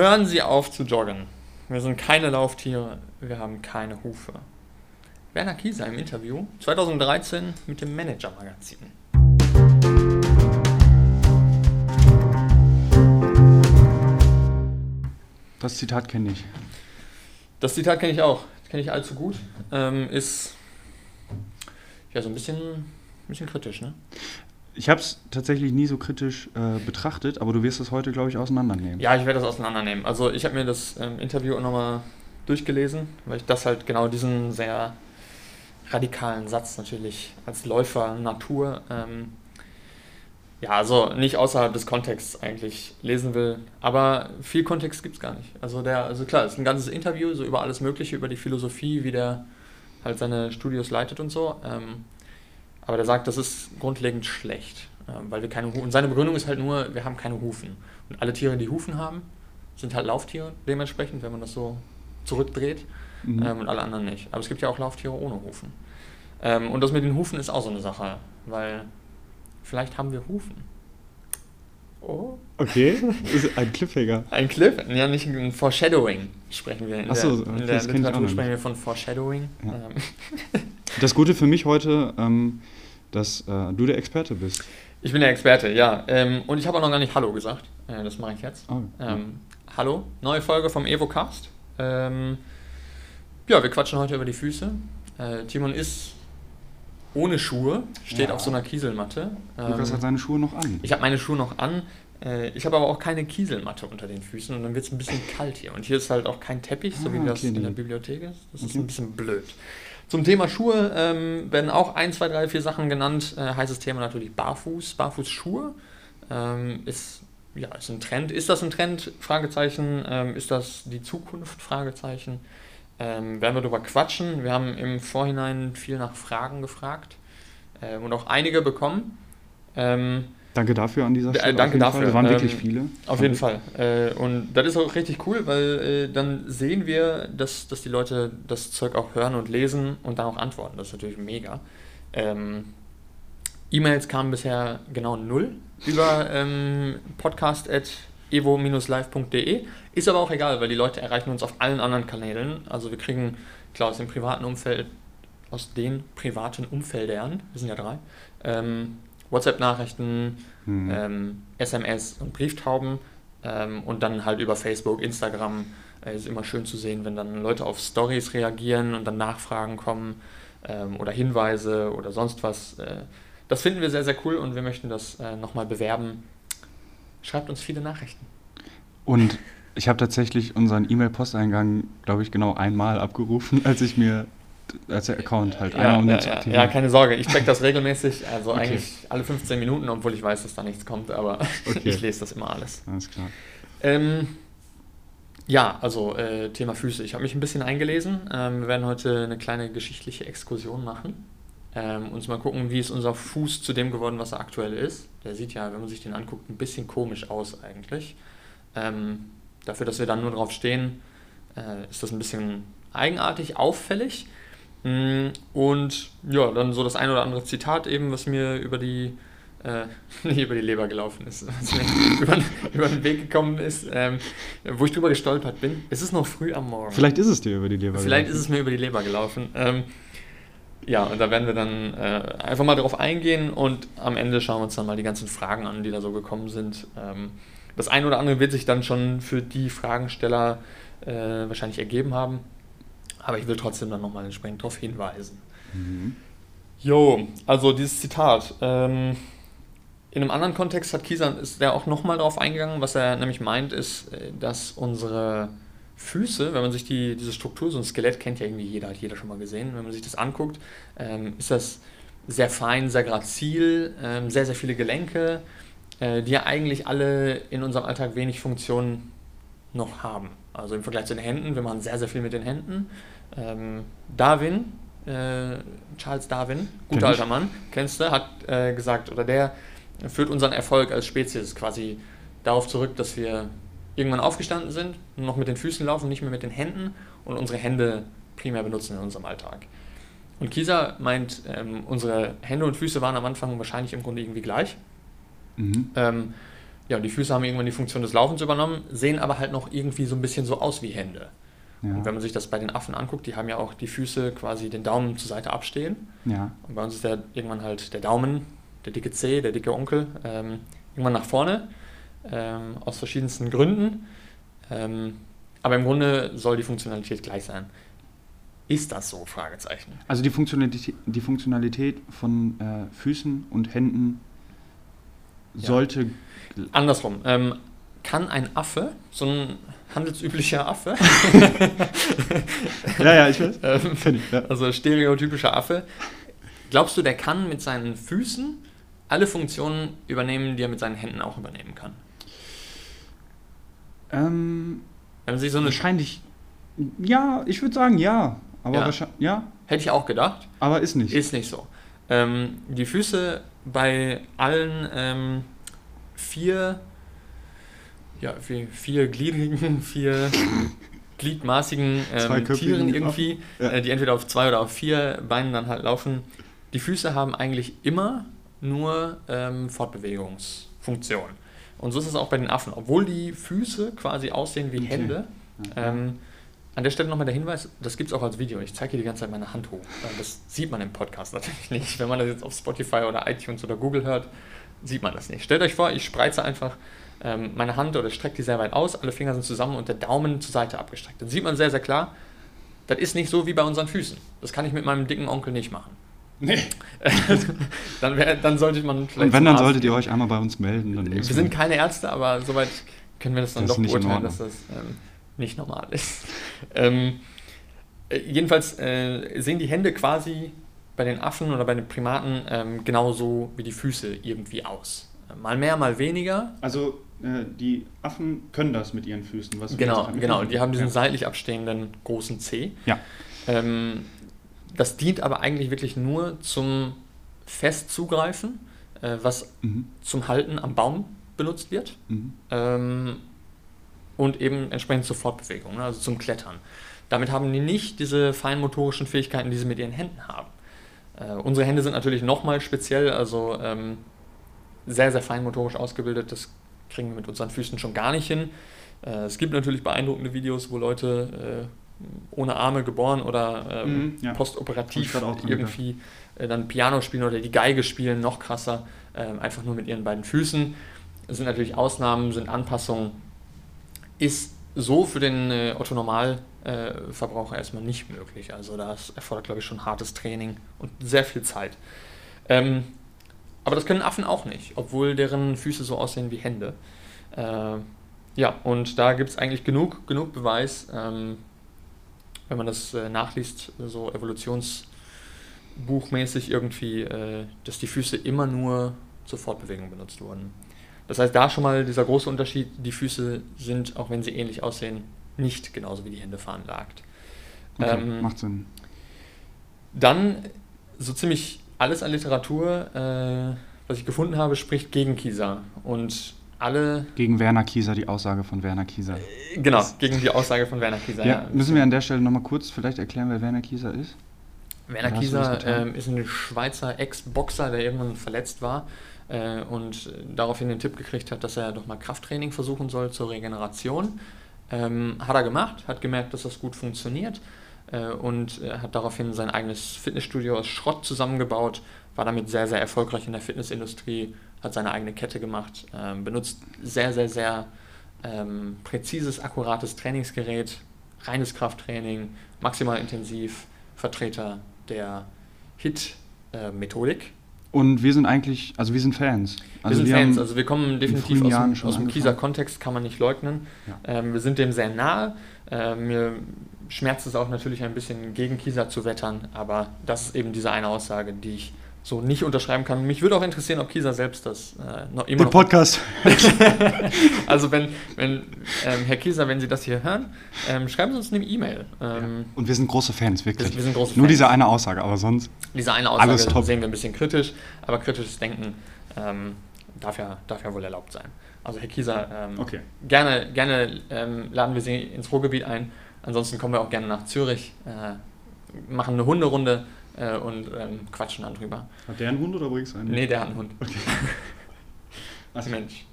hören Sie auf zu joggen. Wir sind keine Lauftiere, wir haben keine Hufe. Werner Kieser im Interview 2013 mit dem Manager-Magazin. Das Zitat kenne ich. Das Zitat kenne ich auch. Das kenne ich allzu gut. Ähm, ist ja so ein bisschen, ein bisschen kritisch, ne? Ich habe es tatsächlich nie so kritisch äh, betrachtet, aber du wirst es heute, glaube ich, auseinandernehmen. Ja, ich werde das auseinandernehmen. Also ich habe mir das ähm, Interview auch nochmal durchgelesen, weil ich das halt genau diesen sehr radikalen Satz natürlich als Läufer Natur ähm, ja, also nicht außerhalb des Kontexts eigentlich lesen will. Aber viel Kontext gibt es gar nicht. Also der, also klar, es ist ein ganzes Interview, so über alles Mögliche, über die Philosophie, wie der halt seine Studios leitet und so. Ähm, aber der sagt, das ist grundlegend schlecht, äh, weil wir keine Hufen. Und seine Begründung ist halt nur, wir haben keine Hufen. Und alle Tiere, die Hufen haben, sind halt Lauftiere dementsprechend, wenn man das so zurückdreht. Mhm. Ähm, und alle anderen nicht. Aber es gibt ja auch Lauftiere ohne Hufen. Ähm, und das mit den Hufen ist auch so eine Sache, weil vielleicht haben wir Hufen. Oh. Okay, ist ein Cliffhanger. Ein Cliff, ja nicht ein Foreshadowing sprechen wir. In Achso, der, in der Literatur sprechen wir von Foreshadowing. Ja. Ähm. Das Gute für mich heute, ähm, dass äh, du der Experte bist. Ich bin der Experte, ja. Ähm, und ich habe auch noch gar nicht Hallo gesagt. Äh, das mache ich jetzt. Oh, ja. Ähm, hallo, neue Folge vom EvoCast. Ähm, ja, wir quatschen heute über die Füße. Äh, Timon ist ohne Schuhe, steht ja. auf so einer Kieselmatte. Lukas ähm, hat seine Schuhe noch an. Ich habe meine Schuhe noch an. Äh, ich habe aber auch keine Kieselmatte unter den Füßen und dann wird es ein bisschen kalt hier. Und hier ist halt auch kein Teppich, so ah, wie okay, das in der Bibliothek ist. Das okay. ist ein bisschen blöd. Zum Thema Schuhe ähm, werden auch ein, zwei, drei, vier Sachen genannt. Äh, heißes Thema natürlich Barfuß, Barfußschuhe. Ähm, ist, ja, ist ein Trend. Ist das ein Trend? Fragezeichen. Ähm, ist das die Zukunft? Fragezeichen. Ähm, werden wir darüber quatschen. Wir haben im Vorhinein viel nach Fragen gefragt ähm, und auch einige bekommen. Ähm, danke dafür an dieser Stelle. Äh, danke dafür. Es waren wirklich viele. Auf jeden Fall. Äh, und das ist auch richtig cool, weil äh, dann sehen wir, dass, dass die Leute das Zeug auch hören und lesen und dann auch antworten. Das ist natürlich mega. Ähm, E-Mails kamen bisher genau null über ähm, podcast@ evo-live.de. Ist aber auch egal, weil die Leute erreichen uns auf allen anderen Kanälen. Also wir kriegen, klar, aus dem privaten Umfeld, aus den privaten Umfeldern, wir sind ja drei, ähm, WhatsApp-Nachrichten, mhm. ähm, SMS und Brieftauben ähm, und dann halt über Facebook, Instagram. Äh, ist immer schön zu sehen, wenn dann Leute auf Stories reagieren und dann Nachfragen kommen ähm, oder Hinweise oder sonst was. Äh, das finden wir sehr, sehr cool und wir möchten das äh, nochmal bewerben Schreibt uns viele Nachrichten. Und ich habe tatsächlich unseren E-Mail-Posteingang, glaube ich, genau einmal abgerufen, als ich mir, als Account halt ja, einmal um ja, ja, ja, keine Sorge, ich check das regelmäßig, also okay. eigentlich alle 15 Minuten, obwohl ich weiß, dass da nichts kommt, aber okay. ich lese das immer alles. Alles klar. Ähm, ja, also äh, Thema Füße. Ich habe mich ein bisschen eingelesen. Ähm, wir werden heute eine kleine geschichtliche Exkursion machen ähm, uns mal gucken, wie ist unser Fuß zu dem geworden, was er aktuell ist. Der sieht ja, wenn man sich den anguckt, ein bisschen komisch aus eigentlich. Ähm, dafür, dass wir dann nur drauf stehen, äh, ist das ein bisschen eigenartig, auffällig. Mm, und ja, dann so das ein oder andere Zitat eben, was mir über die äh, nicht über die Leber gelaufen ist, was mir über, über, den Weg gekommen ist, ähm, wo ich drüber gestolpert bin. Es ist noch früh am Morgen. Vielleicht ist es dir über die Leber Vielleicht gelaufen. ist es mir über die Leber gelaufen. Ähm, ja, und da werden wir dann äh, einfach mal darauf eingehen und am Ende schauen wir uns dann mal die ganzen Fragen an, die da so gekommen sind. Ähm, das eine oder andere wird sich dann schon für die Fragensteller äh, wahrscheinlich ergeben haben, aber ich will trotzdem dann nochmal entsprechend darauf hinweisen. Mhm. Jo, also dieses Zitat. Ähm, in einem anderen Kontext hat Kiesan ist der auch nochmal darauf eingegangen, was er nämlich meint, ist, äh, dass unsere Füße, wenn man sich die, diese Struktur, so ein Skelett kennt ja irgendwie jeder, hat jeder schon mal gesehen, wenn man sich das anguckt, ähm, ist das sehr fein, sehr grazil, ähm, sehr, sehr viele Gelenke, äh, die ja eigentlich alle in unserem Alltag wenig Funktion noch haben. Also im Vergleich zu den Händen, wir machen sehr, sehr viel mit den Händen. Ähm, Darwin, äh, Charles Darwin, guter alter Mann, kennst du, hat äh, gesagt, oder der führt unseren Erfolg als Spezies quasi darauf zurück, dass wir irgendwann aufgestanden sind, nur noch mit den Füßen laufen, nicht mehr mit den Händen und unsere Hände primär benutzen in unserem Alltag. Und Kisa meint, ähm, unsere Hände und Füße waren am Anfang wahrscheinlich im Grunde irgendwie gleich. Mhm. Ähm, ja, und die Füße haben irgendwann die Funktion des Laufens übernommen, sehen aber halt noch irgendwie so ein bisschen so aus wie Hände. Ja. Und wenn man sich das bei den Affen anguckt, die haben ja auch die Füße quasi den Daumen zur Seite abstehen. Ja. Und bei uns ist der irgendwann halt der Daumen, der dicke Zeh, der dicke Onkel, ähm, irgendwann nach vorne, ähm, aus verschiedensten Gründen. Ähm, aber im Grunde soll die Funktionalität gleich sein. Ist das so? Fragezeichen. Also die Funktionalität, die Funktionalität von äh, Füßen und Händen sollte. Ja. Andersrum. Ähm, kann ein Affe, so ein handelsüblicher Affe, ja, ja, ich weiß. ähm, ich, ja. also stereotypischer Affe, glaubst du, der kann mit seinen Füßen alle Funktionen übernehmen, die er mit seinen Händen auch übernehmen kann? Ähm, Wenn sich so eine wahrscheinlich. Ja, ich würde sagen ja. Aber ja. wahrscheinlich. Ja. Hätte ich auch gedacht. Aber ist nicht. Ist nicht so. Ähm, die Füße bei allen ähm, vier, ja, vier, vier gliedrigen, vier gliedmaßigen ähm, Tieren irgendwie, ja. äh, die entweder auf zwei oder auf vier Beinen dann halt laufen, die Füße haben eigentlich immer nur ähm, Fortbewegungsfunktion. Und so ist es auch bei den Affen. Obwohl die Füße quasi aussehen wie okay. Hände, ähm, an der Stelle nochmal der Hinweis, das gibt es auch als Video. Ich zeige hier die ganze Zeit meine Hand hoch. Das sieht man im Podcast natürlich nicht. Wenn man das jetzt auf Spotify oder iTunes oder Google hört, sieht man das nicht. Stellt euch vor, ich spreize einfach ähm, meine Hand oder strecke die sehr weit aus, alle Finger sind zusammen und der Daumen zur Seite abgestreckt. Dann sieht man sehr, sehr klar, das ist nicht so wie bei unseren Füßen. Das kann ich mit meinem dicken Onkel nicht machen. Nee. dann, wär, dann sollte man vielleicht. Und wenn, dann solltet ihr euch einmal bei uns melden. Dann wir sind keine Ärzte, aber soweit können wir das dann das doch beurteilen, dass das ähm, nicht normal ist. ähm, äh, jedenfalls äh, sehen die Hände quasi bei den Affen oder bei den Primaten ähm, genauso wie die Füße irgendwie aus. Mal mehr, mal weniger. Also äh, die Affen können das mit ihren Füßen. Was genau, genau. Die haben diesen ja. seitlich abstehenden großen C. Ja. Ähm, das dient aber eigentlich wirklich nur zum Festzugreifen, äh, was mhm. zum Halten am Baum benutzt wird. Mhm. Ähm, und eben entsprechend zur Fortbewegung, ne, also zum Klettern. Damit haben die nicht diese feinmotorischen Fähigkeiten, die sie mit ihren Händen haben. Äh, unsere Hände sind natürlich nochmal speziell, also ähm, sehr, sehr feinmotorisch ausgebildet. Das kriegen wir mit unseren Füßen schon gar nicht hin. Äh, es gibt natürlich beeindruckende Videos, wo Leute äh, ohne Arme geboren oder ähm, mhm, ja. postoperativ irgendwie äh, dann Piano spielen oder die Geige spielen, noch krasser, äh, einfach nur mit ihren beiden Füßen. Das sind natürlich Ausnahmen, sind Anpassungen. Ist so für den äh, Otto-Normalverbraucher erstmal nicht möglich. Also das erfordert, glaube ich, schon hartes Training und sehr viel Zeit. Ähm, aber das können Affen auch nicht, obwohl deren Füße so aussehen wie Hände. Äh, ja, und da gibt es eigentlich genug, genug Beweis, ähm, wenn man das äh, nachliest, so evolutionsbuchmäßig irgendwie, äh, dass die Füße immer nur zur Fortbewegung benutzt wurden. Das heißt, da schon mal dieser große Unterschied, die Füße sind, auch wenn sie ähnlich aussehen, nicht genauso wie die Hände veranlagt. Okay, ähm, macht Sinn. Dann so ziemlich alles an Literatur, äh, was ich gefunden habe, spricht gegen Kieser. Und alle. Gegen Werner Kieser, die Aussage von Werner Kieser. Äh, genau, das gegen die Aussage von Werner Kieser. Ja, ja. Müssen wir an der Stelle nochmal kurz vielleicht erklären, wer Werner Kieser ist? Werner Kieser ähm, ist ein Schweizer Ex-Boxer, der irgendwann verletzt war äh, und daraufhin den Tipp gekriegt hat, dass er doch mal Krafttraining versuchen soll zur Regeneration. Ähm, hat er gemacht, hat gemerkt, dass das gut funktioniert äh, und äh, hat daraufhin sein eigenes Fitnessstudio aus Schrott zusammengebaut, war damit sehr, sehr erfolgreich in der Fitnessindustrie hat seine eigene Kette gemacht, ähm, benutzt sehr, sehr, sehr ähm, präzises, akkurates Trainingsgerät, reines Krafttraining, maximal intensiv, Vertreter der HIT-Methodik. Und wir sind eigentlich, also wir sind Fans. Also wir sind wir Fans, also wir kommen definitiv aus dem, aus dem Kieser Kontext, kann man nicht leugnen. Ja. Ähm, wir sind dem sehr nahe. Äh, mir schmerzt es auch natürlich ein bisschen gegen Kieser zu wettern, aber das ist eben diese eine Aussage, die ich so nicht unterschreiben kann. Mich würde auch interessieren, ob Kieser selbst das äh, noch immer. Der Podcast. also wenn, wenn ähm, Herr Kieser, wenn Sie das hier hören, ähm, schreiben Sie uns eine E-Mail. Ähm. Und wir sind große Fans, wirklich. Wir, sind große Nur diese eine Aussage, aber sonst. Diese eine Aussage sehen wir ein bisschen kritisch, aber kritisches Denken ähm, darf, ja, darf ja wohl erlaubt sein. Also Herr Kieser, ähm, okay. gerne, gerne ähm, laden wir Sie ins Ruhrgebiet ein. Ansonsten kommen wir auch gerne nach Zürich, äh, machen eine Hunderunde äh, und ähm, quatschen dann drüber. Hat der einen Hund oder bringst du einen? Nee, der hat einen Hund. Okay. Was Mensch.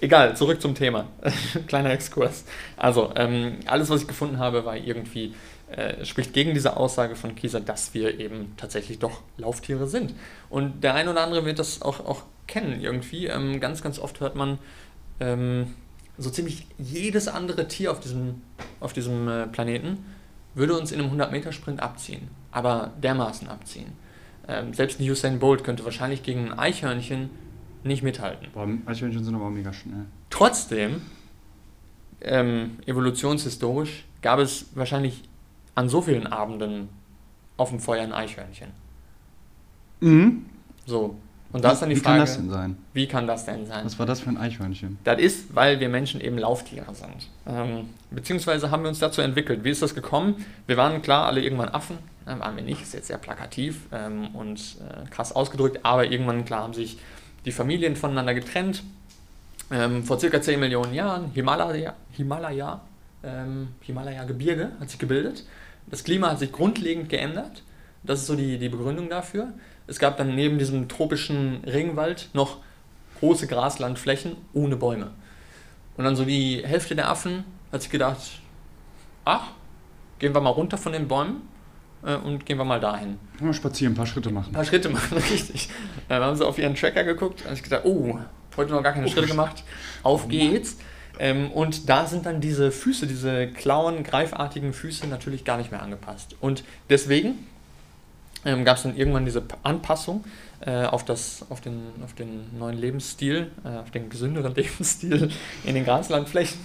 Egal, zurück zum Thema. Kleiner Exkurs. Also, ähm, alles, was ich gefunden habe, war irgendwie, äh, spricht gegen diese Aussage von Kieser, dass wir eben tatsächlich doch Lauftiere sind. Und der eine oder andere wird das auch, auch kennen irgendwie. Ähm, ganz, ganz oft hört man ähm, so ziemlich jedes andere Tier auf diesem, auf diesem äh, Planeten würde uns in einem 100-Meter-Sprint abziehen. Aber dermaßen abziehen. Ähm, selbst ein Usain Bolt könnte wahrscheinlich gegen ein Eichhörnchen nicht mithalten. Boah, Eichhörnchen sind aber mega schnell. Trotzdem, ähm, evolutionshistorisch, gab es wahrscheinlich an so vielen Abenden auf dem Feuer ein Eichhörnchen. Mhm. So. Und da ist dann die Wie Frage, kann das denn sein? wie kann das denn sein? Was war das für ein Eichhörnchen? Das ist, weil wir Menschen eben Lauftiere sind. Ähm, beziehungsweise haben wir uns dazu entwickelt. Wie ist das gekommen? Wir waren klar alle irgendwann Affen. Äh, waren wir nicht, ist jetzt sehr plakativ ähm, und äh, krass ausgedrückt, aber irgendwann klar haben sich die Familien voneinander getrennt. Ähm, vor circa 10 Millionen Jahren, Himalaya, Himalaya, ähm, Himalaya-Gebirge hat sich gebildet. Das Klima hat sich grundlegend geändert. Das ist so die, die Begründung dafür. Es gab dann neben diesem tropischen Regenwald noch große Graslandflächen ohne Bäume. Und dann so die Hälfte der Affen hat sich gedacht, ach, gehen wir mal runter von den Bäumen äh, und gehen wir mal dahin. Mal spazieren, ein paar Schritte machen. Ein paar Schritte machen, richtig. Dann haben sie auf ihren Tracker geguckt und sich gedacht, oh, heute noch gar keine Schritte gemacht, auf geht's. Ähm, und da sind dann diese Füße, diese Klauen, greifartigen Füße natürlich gar nicht mehr angepasst. Und deswegen ähm, gab es dann irgendwann diese Anpassung äh, auf, das, auf, den, auf den neuen Lebensstil, äh, auf den gesünderen Lebensstil in den Graslandflächen.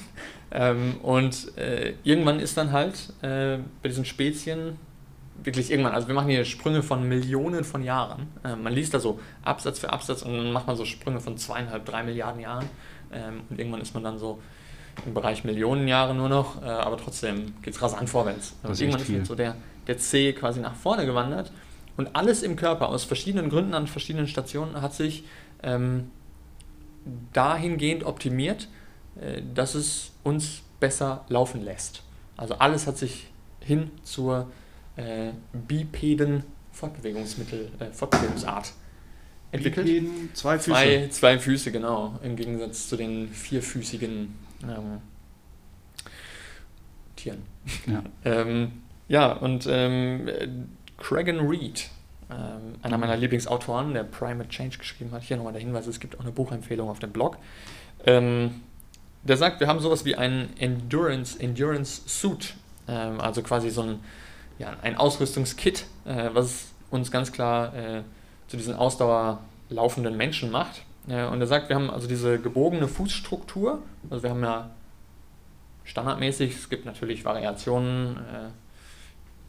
Ähm, und äh, irgendwann ist dann halt äh, bei diesen Spezien wirklich irgendwann, also wir machen hier Sprünge von Millionen von Jahren. Äh, man liest da so Absatz für Absatz und dann macht man so Sprünge von zweieinhalb, drei Milliarden Jahren. Ähm, und irgendwann ist man dann so im Bereich Millionen Jahre nur noch, äh, aber trotzdem geht es rasant vorwärts. Das Und ist irgendwann ist so der, der C quasi nach vorne gewandert und alles im Körper aus verschiedenen Gründen an verschiedenen Stationen hat sich ähm, dahingehend optimiert, äh, dass es uns besser laufen lässt. Also alles hat sich hin zur äh, bipeden Fortbewegungsmittel, äh, Fortbewegungsart entwickelt. Bipeden, zwei Füße. Zwei, zwei Füße, genau, im Gegensatz zu den vierfüßigen ähm, Tieren. Ja. Ähm, ja, und ähm, äh, Cragen Reed, ähm, einer meiner Lieblingsautoren, der Primate Change geschrieben hat, hier nochmal der Hinweis, es gibt auch eine Buchempfehlung auf dem Blog, ähm, der sagt, wir haben sowas wie einen Endurance, Endurance Suit, ähm, also quasi so ein, ja, ein Ausrüstungskit, äh, was uns ganz klar äh, zu diesen ausdauerlaufenden Menschen macht. Äh, und er sagt, wir haben also diese gebogene Fußstruktur, also wir haben ja standardmäßig, es gibt natürlich Variationen, äh,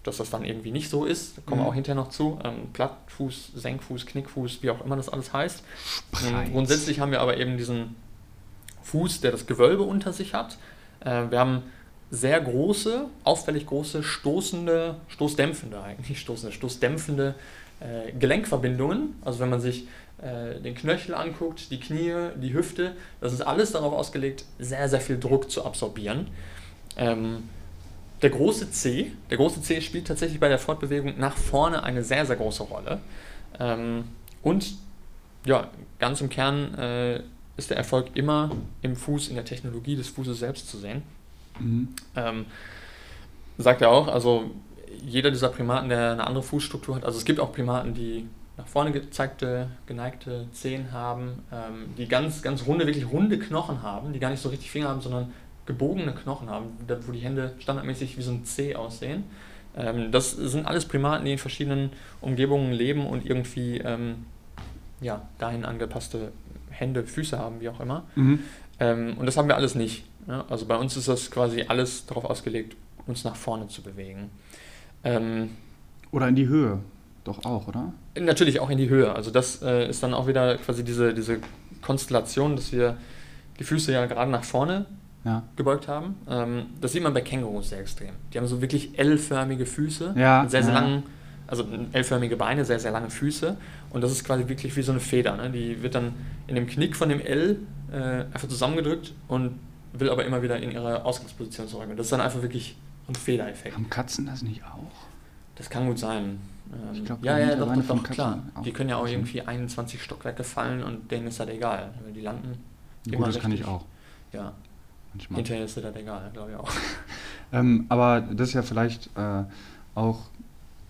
dass das dann irgendwie nicht so ist, da kommen wir Mhm. auch hinterher noch zu. Ähm, Plattfuß, Senkfuß, Knickfuß, wie auch immer das alles heißt. Spreiz. Ähm, grundsätzlich haben wir aber eben diesen Fuß, der das Gewölbe unter sich hat. Äh, wir haben sehr große, auffällig große, stoßende, stoßdämpfende eigentlich, stoßende, stoßdämpfende äh, Gelenkverbindungen. Also wenn man sich äh, den Knöchel anguckt, die Knie, die Hüfte, das ist alles darauf ausgelegt, sehr, sehr viel Druck zu absorbieren. Ähm, der große C, der große C spielt tatsächlich bei der Fortbewegung nach vorne eine sehr, sehr große Rolle. Ähm, und ja, ganz im Kern äh, ist der Erfolg immer im Fuß, in der Technologie des Fußes selbst zu sehen. Mhm. Ähm, sagt er auch, also jeder dieser Primaten, der eine andere Fußstruktur hat, also es gibt auch Primaten, die nach vorne gezeigte, geneigte Zehen haben, ähm, die ganz, ganz runde, wirklich runde Knochen haben, die gar nicht so richtig Finger haben, sondern gebogene Knochen haben, wo die Hände standardmäßig wie so ein C aussehen. Ähm, das sind alles Primaten, die in verschiedenen Umgebungen leben und irgendwie ähm, ja, dahin angepasste Hände, Füße haben, wie auch immer. Mhm. Ähm, und das haben wir alles nicht. Ja? Also bei uns ist das quasi alles darauf ausgelegt, uns nach vorne zu bewegen. Ähm, Oder in die Höhe. Doch auch, oder? natürlich auch in die Höhe. Also das äh, ist dann auch wieder quasi diese, diese Konstellation, dass wir die Füße ja gerade nach vorne Ja. gebeugt haben. Ähm, das sieht man bei Kängurus sehr extrem. Die haben so wirklich L-förmige Füße, Ja, sehr, sehr ja. langen, also L-förmige Beine, sehr, sehr lange Füße. Und das ist quasi wirklich wie so eine Feder. Ne? Die wird dann in dem Knick von dem L äh, einfach zusammengedrückt und will aber immer wieder in ihre Ausgangsposition zurück. Und das ist dann einfach wirklich ein Federeffekt. Haben Katzen das nicht auch? Das kann gut sein. Ähm, Ich glaub, ja, ja, doch, doch, doch, klar. Die können ja auch irgendwie 21 Stockwerke fallen und denen ist das egal. Die landen Gut, Immer das kann ich auch. Ja, Manchmal. hinterher ist dir das egal, glaube ich auch. Ähm, aber das ist ja vielleicht äh, auch,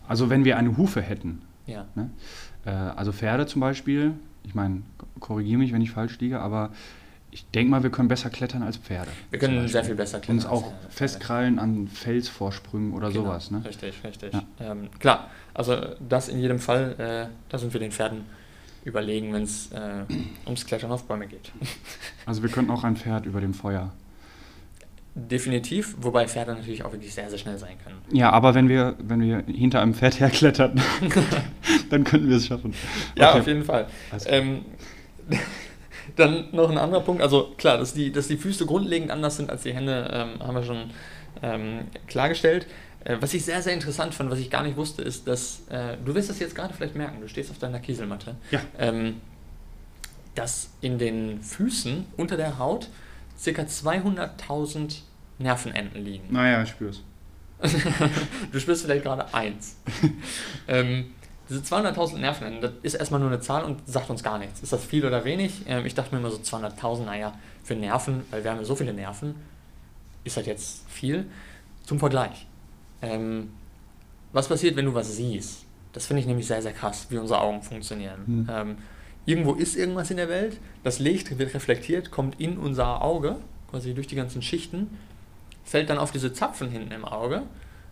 also wenn wir eine Hufe hätten, Ja, ne? äh, also Pferde zum Beispiel, ich meine, korrigiere mich, wenn ich falsch liege, aber ich denke mal, wir können besser klettern als Pferde. wir können sehr viel besser klettern. Uns auch Pferde. festkrallen an Felsvorsprüngen oder Genau, sowas. Ne? Richtig, richtig. Ja. Ähm, klar, also das in jedem Fall, äh, da sind wir den Pferden überlegen, wenn es äh, ums Klettern auf Bäume geht. Also wir könnten auch ein Pferd über dem Feuer. Definitiv, wobei Pferde natürlich auch wirklich sehr, sehr schnell sein können. Ja, aber wenn wir, wenn wir hinter einem Pferd herklettern, dann könnten wir es schaffen. Ja, Okay. auf jeden Fall. Ähm, dann noch ein anderer Punkt, also klar, dass die, dass die Füße grundlegend anders sind als die Hände, ähm, haben wir schon ähm, klargestellt. Äh, was ich sehr, sehr interessant fand, was ich gar nicht wusste, ist, dass, äh, du wirst das jetzt gerade vielleicht merken, du stehst auf deiner Kieselmatte, Ja. ähm, dass in den Füßen unter der Haut ca. 200.000 Nervenenden liegen. Naja, ich spür's. du spürst vielleicht gerade eins. ähm, diese 200.000 Nervenenden, das ist erstmal nur eine Zahl und sagt uns gar nichts. Ist das viel oder wenig? Ähm, ich dachte mir immer so 200.000, naja, für Nerven, weil wir haben ja so viele Nerven, ist das jetzt viel? Zum Vergleich. Ähm, was passiert, wenn du was siehst? Das finde ich nämlich sehr, sehr krass, wie unsere Augen funktionieren. Hm. Ähm, irgendwo ist irgendwas in der Welt, das Licht wird reflektiert, kommt in unser Auge, quasi durch die ganzen Schichten, fällt dann auf diese Zapfen hinten im Auge.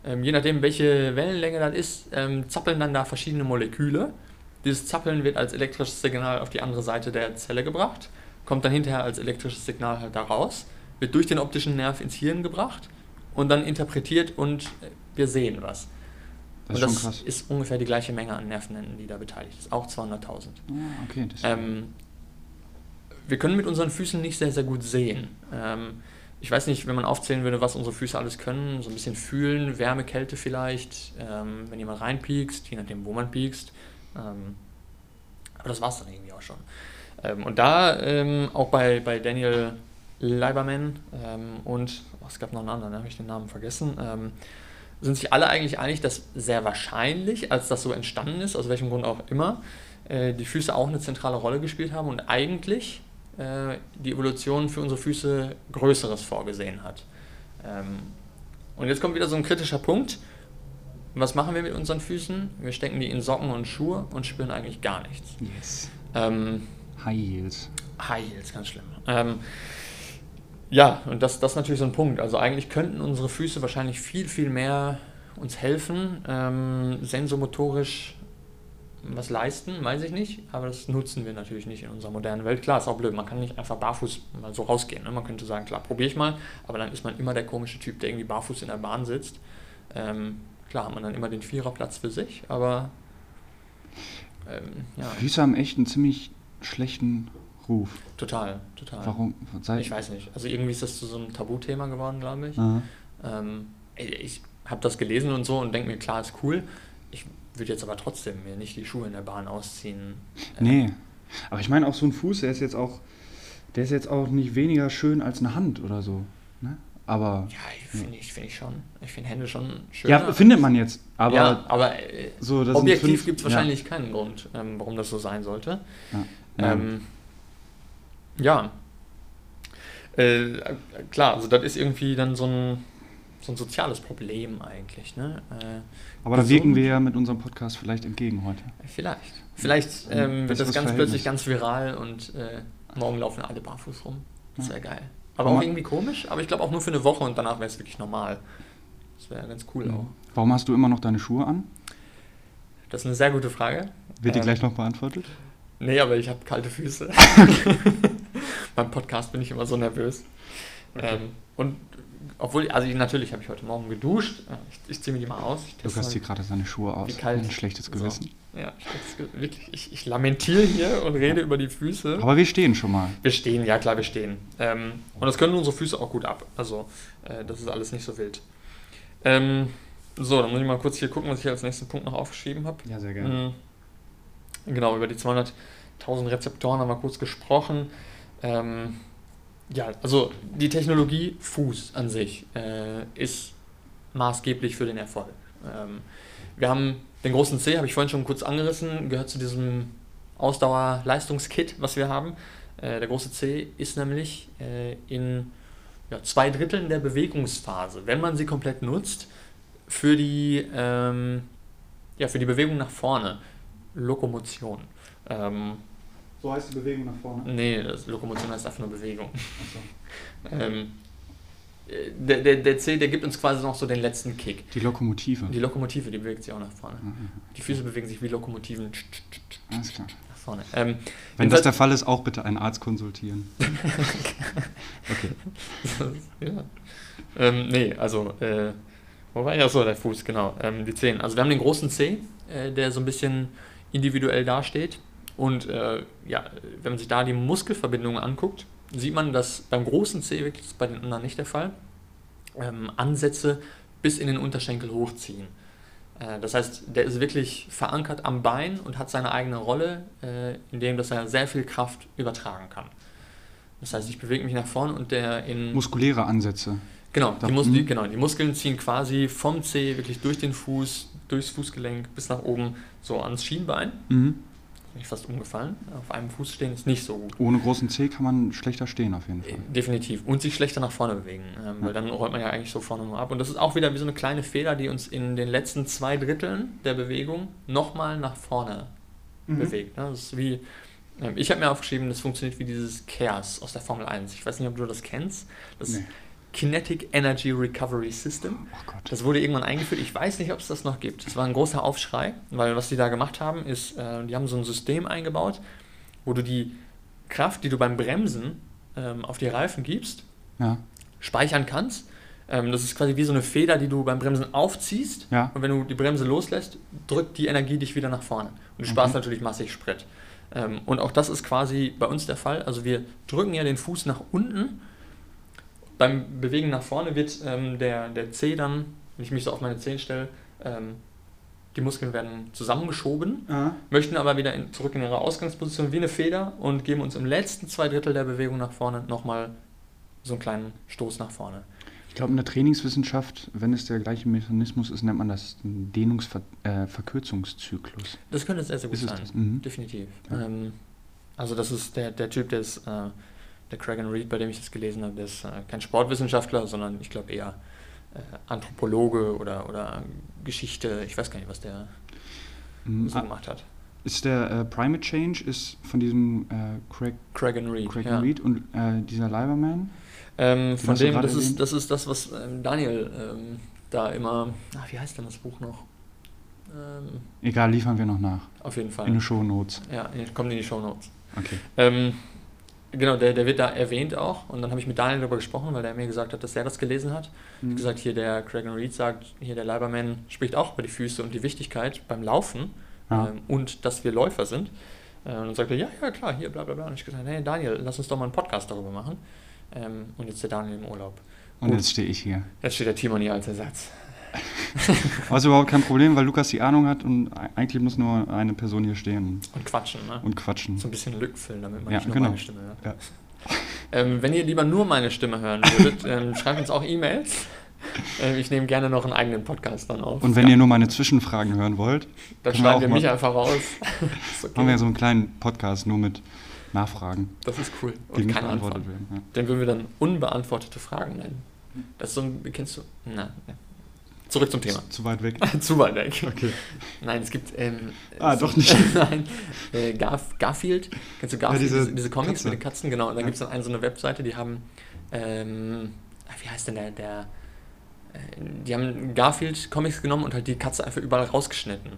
Ähm, je nachdem, welche Wellenlänge das ist, ähm, zappeln dann da verschiedene Moleküle. Dieses Zappeln wird als elektrisches Signal auf die andere Seite der Zelle gebracht, kommt dann hinterher als elektrisches Signal halt da raus, wird durch den optischen Nerv ins Hirn gebracht und dann interpretiert und wir sehen was. Das ist und schon das ist ungefähr die gleiche Menge an Nervenenden, die da beteiligt ist. Auch 200.000. Ah, okay, Ähm, wir können mit unseren Füßen nicht sehr, sehr gut sehen. Ähm, ich weiß nicht, wenn man aufzählen würde, was unsere Füße alles können, so ein bisschen fühlen, Wärme, Kälte vielleicht, ähm, wenn jemand reinpiekst, je nachdem, wo man piekst. Ähm, aber das war es dann irgendwie auch schon. Ähm, und da ähm, auch bei, bei Daniel Leiberman und, oh, es gab noch einen anderen, da habe ich den Namen vergessen, sind sich alle eigentlich einig, dass sehr wahrscheinlich, als das so entstanden ist, aus welchem Grund auch immer, äh, die Füße auch eine zentrale Rolle gespielt haben und eigentlich äh, die Evolution für unsere Füße Größeres vorgesehen hat. Ähm, und jetzt kommt wieder so ein kritischer Punkt. Was machen wir mit unseren Füßen? Wir stecken die in Socken und Schuhe und spüren eigentlich gar nichts. Yes. Ähm, High Heels. High Heels, ganz schlimm. Ähm, ja, und das, das ist natürlich so ein Punkt. Also eigentlich könnten unsere Füße wahrscheinlich viel, viel mehr uns helfen, ähm, sensomotorisch was leisten, weiß ich nicht, aber das nutzen wir natürlich nicht in unserer modernen Welt. Klar, ist auch blöd, man kann nicht einfach barfuß mal so rausgehen. Ne? Man könnte sagen, klar, probiere ich mal, aber dann ist man immer der komische Typ, der irgendwie barfuß in der Bahn sitzt. Ähm, klar hat man dann immer den Viererplatz für sich, aber ähm, ja, Füße haben echt einen ziemlich schlechten Ruf. total, total. Warum? Sei, Ich weiß nicht. Also irgendwie ist das zu so einem Tabuthema geworden, glaube ich. Ähm, ich habe das gelesen und so und denke mir, klar, ist cool. Ich würde jetzt aber trotzdem mir nicht die Schuhe in der Bahn ausziehen. Äh, Nee. Aber ich meine auch so ein Fuß, der ist jetzt auch, der ist jetzt auch nicht weniger schön als eine Hand oder so. Ne? Aber Ja, finde ich, find ich schon. Ich finde Hände schon schön. ja, findet man jetzt. Aber ja, aber äh, so objektiv gibt es ja. wahrscheinlich keinen Grund, ähm, warum das so sein sollte. Ja. Ja. Ähm, ja. Äh, klar, also das ist irgendwie dann so ein, so ein soziales Problem eigentlich. Ne? Äh, aber da wirken wir ja mit unserem Podcast vielleicht entgegen heute. Vielleicht. Vielleicht ähm, wird das ganz Verhältnis. plötzlich ganz viral und äh, morgen laufen alle barfuß rum. Das Ja. wäre geil. Aber Aber auch irgendwie komisch, aber ich glaube auch nur für eine Woche und danach wäre es wirklich normal. Das wäre ganz cool auch. Warum hast du immer noch deine Schuhe an? Das ist eine sehr gute Frage. Wird die Ähm, gleich noch beantwortet? Nee, aber ich habe kalte Füße. Beim Podcast bin ich immer so nervös. Ähm, und obwohl, also ich, natürlich habe ich heute Morgen geduscht. Ja, Ich, ich ziehe mir die mal aus. Lukas mal- zieht gerade seine Schuhe aus. wie kalt- Ein schlechtes so. Gewissen. Ja, ich, wirklich, ich, ich lamentiere hier und rede über die Füße. Aber wir stehen schon mal. Wir stehen, ja klar, wir stehen. Ähm, und das können unsere Füße auch gut ab. Also, äh, das ist alles nicht so wild. Ähm, so, dann muss ich mal kurz hier gucken, was ich als nächsten Punkt noch aufgeschrieben habe. Ja, sehr Mhm. Genau, über die 200.000 Rezeptoren haben wir kurz gesprochen. Ähm, ja, also die Technologie Fuß an sich äh, ist maßgeblich für den Erfolg. Ähm, wir haben den großen C, habe ich vorhin schon kurz angerissen, gehört zu diesem Ausdauer-Leistungskit, was wir haben. Äh, der große C ist nämlich äh, in ja, zwei Dritteln der Bewegungsphase, wenn man sie komplett nutzt, für die, ähm, ja, für die Bewegung nach vorne. Lokomotion. Ähm, so heißt die Bewegung nach vorne? Nee, das Lokomotion heißt einfach nur Bewegung. So. ähm, der, der, der C, der gibt uns quasi noch so den letzten Kick. Die Lokomotive. Die Lokomotive, die bewegt sich auch nach vorne. Mhm. Die Füße bewegen sich wie Lokomotiven. Alles klar. Nach vorne. Ähm, Wenn das der Fall ist, auch bitte einen Arzt konsultieren. okay. ja. Ähm, nee, also, äh, wo war ja so der Fuß, genau, ähm, die Zehen. Also wir haben den großen C, äh, der so ein bisschen individuell dasteht. Und äh, ja, wenn man sich da die Muskelverbindungen anguckt, sieht man, dass beim großen C, wirklich ist bei den anderen nicht der Fall, ähm, Ansätze bis in den Unterschenkel hochziehen. Äh, das heißt, der ist wirklich verankert am Bein und hat seine eigene Rolle, äh, indem dass er sehr viel Kraft übertragen kann. Das heißt, ich bewege mich nach vorne und der in. Muskuläre Ansätze. Genau die, Mus die, genau, die Muskeln ziehen quasi vom C wirklich durch den Fuß, durchs Fußgelenk bis nach oben, so ans Schienbein. Mhm bin ich fast umgefallen. Auf einem Fuß stehen ist nicht so gut. Ohne großen C kann man schlechter stehen auf jeden Fall. Definitiv. Und sich schlechter nach vorne bewegen. Ähm, ja. Weil dann rollt man ja eigentlich so vorne nur ab. Und das ist auch wieder wie so eine kleine Feder, die uns in den letzten zwei Dritteln der Bewegung nochmal nach vorne mhm. bewegt. Ne? Das ist wie, ähm, ich habe mir aufgeschrieben, das funktioniert wie dieses Chaos aus der Formel 1. Ich weiß nicht, ob du das kennst. Das nee. Kinetic Energy Recovery System. Oh das wurde irgendwann eingeführt. Ich weiß nicht, ob es das noch gibt. Das war ein großer Aufschrei, weil was die da gemacht haben, ist, äh, die haben so ein System eingebaut, wo du die Kraft, die du beim Bremsen ähm, auf die Reifen gibst, ja. speichern kannst. Ähm, das ist quasi wie so eine Feder, die du beim Bremsen aufziehst. Ja. Und wenn du die Bremse loslässt, drückt die Energie dich wieder nach vorne. Und du sparst mhm. natürlich massig Sprit. Ähm, und auch das ist quasi bei uns der Fall. Also wir drücken ja den Fuß nach unten beim Bewegen nach vorne wird ähm, der, der C dann, wenn ich mich so auf meine Zehen stelle, ähm, die Muskeln werden zusammengeschoben, Aha. möchten aber wieder in, zurück in ihre Ausgangsposition wie eine Feder und geben uns im letzten zwei Drittel der Bewegung nach vorne nochmal so einen kleinen Stoß nach vorne. Ich glaube, in der Trainingswissenschaft, wenn es der gleiche Mechanismus ist, nennt man das Dehnungsverkürzungszyklus. Äh, das könnte sehr, sehr gut ist sein. Mhm. Definitiv. Ja. Ähm, also das ist der, der Typ, der ist äh, der Craig Reed, bei dem ich das gelesen habe, der ist äh, kein Sportwissenschaftler, sondern ich glaube eher äh, Anthropologe oder, oder Geschichte. Ich weiß gar nicht, was der mhm. so gemacht hat. Ist der äh, Primate Change ist von diesem äh, Craig, Craig Reed, Craig ja. Reed und äh, dieser Liverman? Ähm, von dem, das ist, das ist das, was ähm, Daniel ähm, da immer, ach, wie heißt denn das Buch noch? Ähm, Egal, liefern wir noch nach. Auf jeden Fall. In die Show Notes. Ja, kommt in die Show Notes. Okay. Ähm, Genau, der, der wird da erwähnt auch. Und dann habe ich mit Daniel darüber gesprochen, weil der mir gesagt hat, dass er das gelesen hat. Mhm. gesagt, hier der Craig Reed sagt, hier der Leiberman spricht auch über die Füße und die Wichtigkeit beim Laufen ja. ähm, und dass wir Läufer sind. Äh, und dann sagt er, ja, ja, klar, hier, bla bla bla. Und ich gesagt, hey Daniel, lass uns doch mal einen Podcast darüber machen. Ähm, und jetzt der Daniel im Urlaub. Und Gut. jetzt stehe ich hier. Jetzt steht der Timon hier als Ersatz. Was überhaupt kein Problem, weil Lukas die Ahnung hat und eigentlich muss nur eine Person hier stehen. Und quatschen, ne? Und quatschen. So ein bisschen füllen, damit man ja, nicht nur genau. meine Stimme hört. Ja. Ähm, wenn ihr lieber nur meine Stimme hören würdet, ähm, schreibt uns auch E-Mails. Ähm, ich nehme gerne noch einen eigenen Podcast dann auf. Und wenn ja. ihr nur meine Zwischenfragen hören wollt, dann schreiben wir, wir mich einfach raus. okay. Machen wir so einen kleinen Podcast nur mit Nachfragen. Das ist cool. Und keine Antwort. Werden, ja. Den würden wir dann unbeantwortete Fragen nennen. Das ist so ein, kennst du? Na, ja. Zurück zum Thema. Zu weit weg. Zu weit weg. Okay. Nein, es gibt. Ähm, ah, so, doch nicht. Nein. Äh, Garf Garfield. Kennst du Garfield? Ja, diese, diese, Comics Katze. mit den Katzen, genau. Und dann ja. gibt es dann eine so eine Webseite, die haben. Ähm, wie heißt denn der? der äh, die haben Garfield-Comics genommen und halt die Katze einfach überall rausgeschnitten.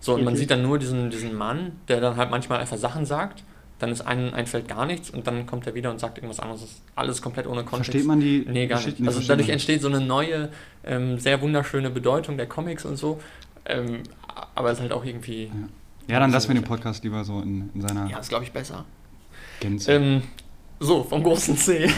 So, und okay. man sieht dann nur diesen, diesen Mann, der dann halt manchmal einfach Sachen sagt dann ist ein, einfällt gar nichts und dann kommt er wieder und sagt irgendwas anderes. Das ist alles komplett ohne Kontext. Versteht man die? Nee, gar nicht. Also dadurch entsteht so eine neue, ähm, sehr wunderschöne Bedeutung der Comics und so. Ähm, aber es ist halt auch irgendwie. Ja, ja dann lassen wir den Podcast lieber so in, in seiner. Ja, ist glaube ich besser. Gänze. Ähm, so, vom großen C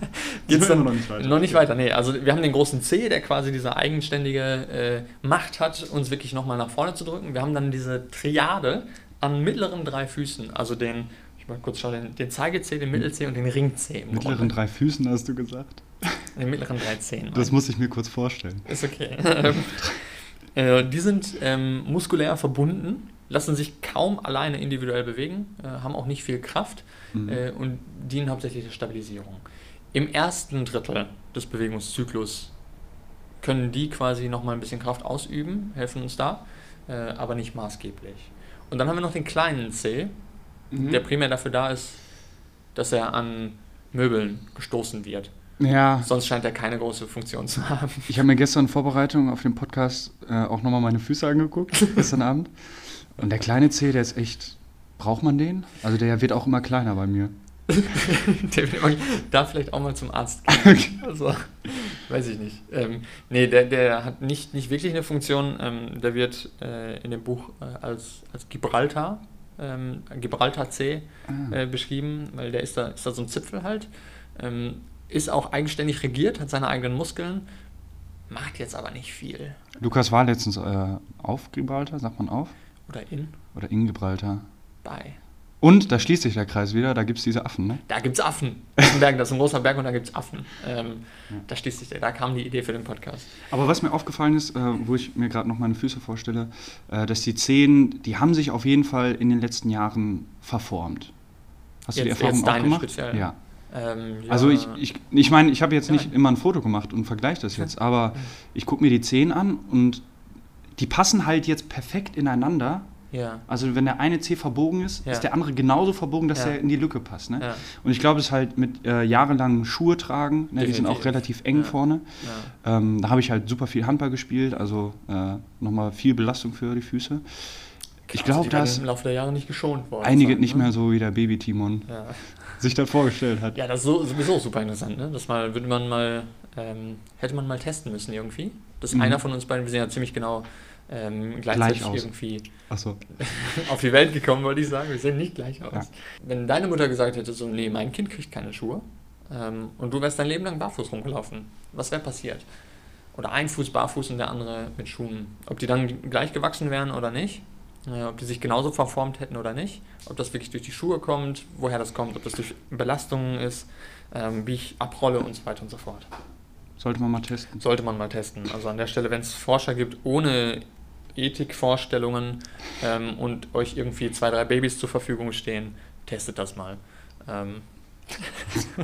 geht's dann noch nicht weiter. Noch nicht weiter, nee. Also wir haben den großen C, der quasi diese eigenständige äh, Macht hat, uns wirklich nochmal nach vorne zu drücken. Wir haben dann diese Triade an mittleren drei Füßen, also den ich mal kurz schauen, den, den Zeigezeh, den Mittelzeh und den Ringzeh. Im mittleren drei Füßen hast du gesagt? Den mittleren drei Zehen. Das muss ich mir kurz vorstellen. Ist okay. äh, die sind ähm, muskulär verbunden lassen sich kaum alleine individuell bewegen, äh, haben auch nicht viel Kraft Mhm. äh, und dienen hauptsächlich der Stabilisierung. Im ersten Drittel des Bewegungszyklus können die quasi nochmal ein bisschen Kraft ausüben, helfen uns da, äh, aber nicht maßgeblich. Und dann haben wir noch den kleinen C, Mhm. der primär dafür da ist, dass er an Möbeln gestoßen wird. Ja, Sonst scheint er keine große Funktion zu haben. ich habe mir gestern in Vorbereitung auf den Podcast äh, auch nochmal meine Füße angeguckt, gestern Abend. Und der kleine C, der ist echt. Braucht man den? Also der wird auch immer kleiner bei mir. Der will immer- darf vielleicht auch mal zum Arzt gehen. Also, weiß ich nicht. Ähm, nee, der, der hat nicht, nicht wirklich eine Funktion. Ähm, der wird äh, in dem Buch äh, als, als Gibraltar, ähm, Gibraltar C Ah. äh, beschrieben, weil der ist da, ist da so ein Zipfel halt. Ähm, ist auch eigenständig regiert, hat seine eigenen Muskeln, macht jetzt aber nicht viel. Lukas war letztens äh, auf Gibraltar, sagt man auf? Oder in, Oder in Gibraltar. bei. Und da schließt sich der Kreis wieder, da gibt es diese Affen, ne? Da gibt es Affen. Das ist ein Berg, das ist ein großer Berg und da gibt es Affen. Ähm, Da schließt sich der, da kam die Idee für den Podcast. Aber was mir aufgefallen ist, äh, wo ich mir gerade noch meine Füße vorstelle, äh, dass die Zehen, die haben sich auf jeden Fall in den letzten Jahren verformt. Hast du die Jetzt- Erfahrung jetzt auch gemacht? speziell? Ja. Ähm, ja, Also ich, ich, ich meine, ich habe jetzt Ja. nicht immer ein Foto gemacht und vergleiche das jetzt, aber ich gucke mir die Zehen an und die passen halt jetzt perfekt ineinander. ja, Also wenn der eine Zeh verbogen ist, Ja. ist der andere genauso verbogen, dass Ja. er in die Lücke passt. Ne? ja, Und ich glaube, es ist halt mit äh, jahrelangen Schuhe tragen, ne, die sind auch relativ eng Ja. vorne. ja. Ähm, da habe ich halt super viel Handball gespielt, also äh, nochmal viel Belastung für die Füße. Ich Krass, glaube, die werden dass im Laufe der Jahre nicht geschont worden. einige sein, nicht ne? mehr so wie der Baby-Timon Ja. Sich das vorgestellt hat. ja, das ist so, sowieso super interessant, ne? Das mal, würde man mal, ähm, hätte man mal testen müssen irgendwie. Dass Mhm. einer von uns beiden, wir sind ja ziemlich genau ähm, gleichzeitig Gleich aus. irgendwie Achso. auf die Welt gekommen, wollte ich sagen. Wir sehen nicht gleich aus. Ja. Wenn deine Mutter gesagt hätte, so, nee, mein Kind kriegt keine Schuhe ähm, und du wärst dein Leben lang barfuß rumgelaufen, was wäre passiert? Oder ein Fuß barfuß und der andere mit Schuhen. Ob die dann gleich gewachsen wären oder nicht, äh, ob die sich genauso verformt hätten oder nicht, ob das wirklich durch die Schuhe kommt, woher das kommt, ob das durch Belastungen ist, ähm, wie ich abrolle und so weiter und so fort. Sollte man mal testen. Sollte man mal testen. Also an der Stelle, wenn es Forscher gibt ohne Ethikvorstellungen ähm, und euch irgendwie zwei, drei Babys zur Verfügung stehen, testet das mal. Ähm,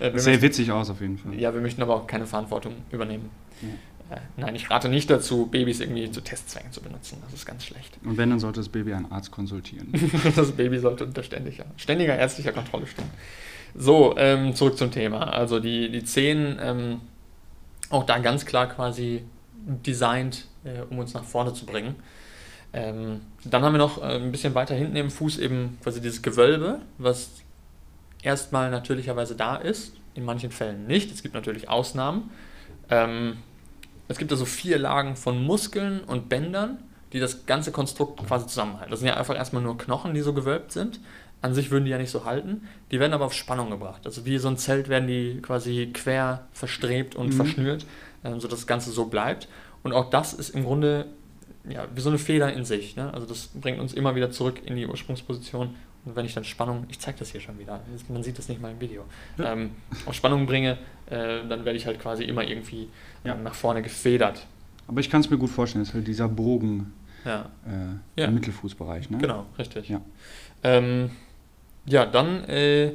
äh, Das möchten, witzig aus auf jeden Fall. ja, wir möchten aber auch keine Verantwortung übernehmen. Äh, nein, ich rate nicht dazu, Babys irgendwie zu Testzwecken zu benutzen. Das ist ganz schlecht. Und wenn, dann sollte das Baby einen Arzt konsultieren. Das Baby sollte unter ständiger, ständiger ärztlicher Kontrolle stehen. So, ähm, zurück zum Thema. Also die, die Zehen, ähm, auch da ganz klar quasi designt, äh, um uns nach vorne zu bringen. Ähm, dann haben wir noch äh, ein bisschen weiter hinten im Fuß eben quasi dieses Gewölbe, was erstmal natürlicherweise da ist, in manchen Fällen nicht. Es gibt natürlich Ausnahmen. Ähm, es gibt also vier Lagen von Muskeln und Bändern, die das ganze Konstrukt quasi zusammenhalten. Das sind ja einfach erstmal nur Knochen, die so gewölbt sind. An sich würden die ja nicht so halten. Die werden aber auf Spannung gebracht. Also wie so ein Zelt werden die quasi quer verstrebt und Mhm. verschnürt, ähm, sodass das Ganze so bleibt. Und auch das ist im Grunde ja, wie so eine Feder in sich. Ne? Also das bringt uns immer wieder zurück in die Ursprungsposition. Und wenn ich dann Spannung, ich zeige das hier schon wieder, man sieht das nicht mal im Video, Ja. ähm, auf Spannung bringe, äh, dann werde ich halt quasi immer irgendwie Ja. ähm, nach vorne gefedert. Aber ich kann es mir gut vorstellen, das ist halt dieser Bogen Ja, äh, im Mittelfußbereich. Ne? genau, richtig. Ja. Ähm, ja, dann äh,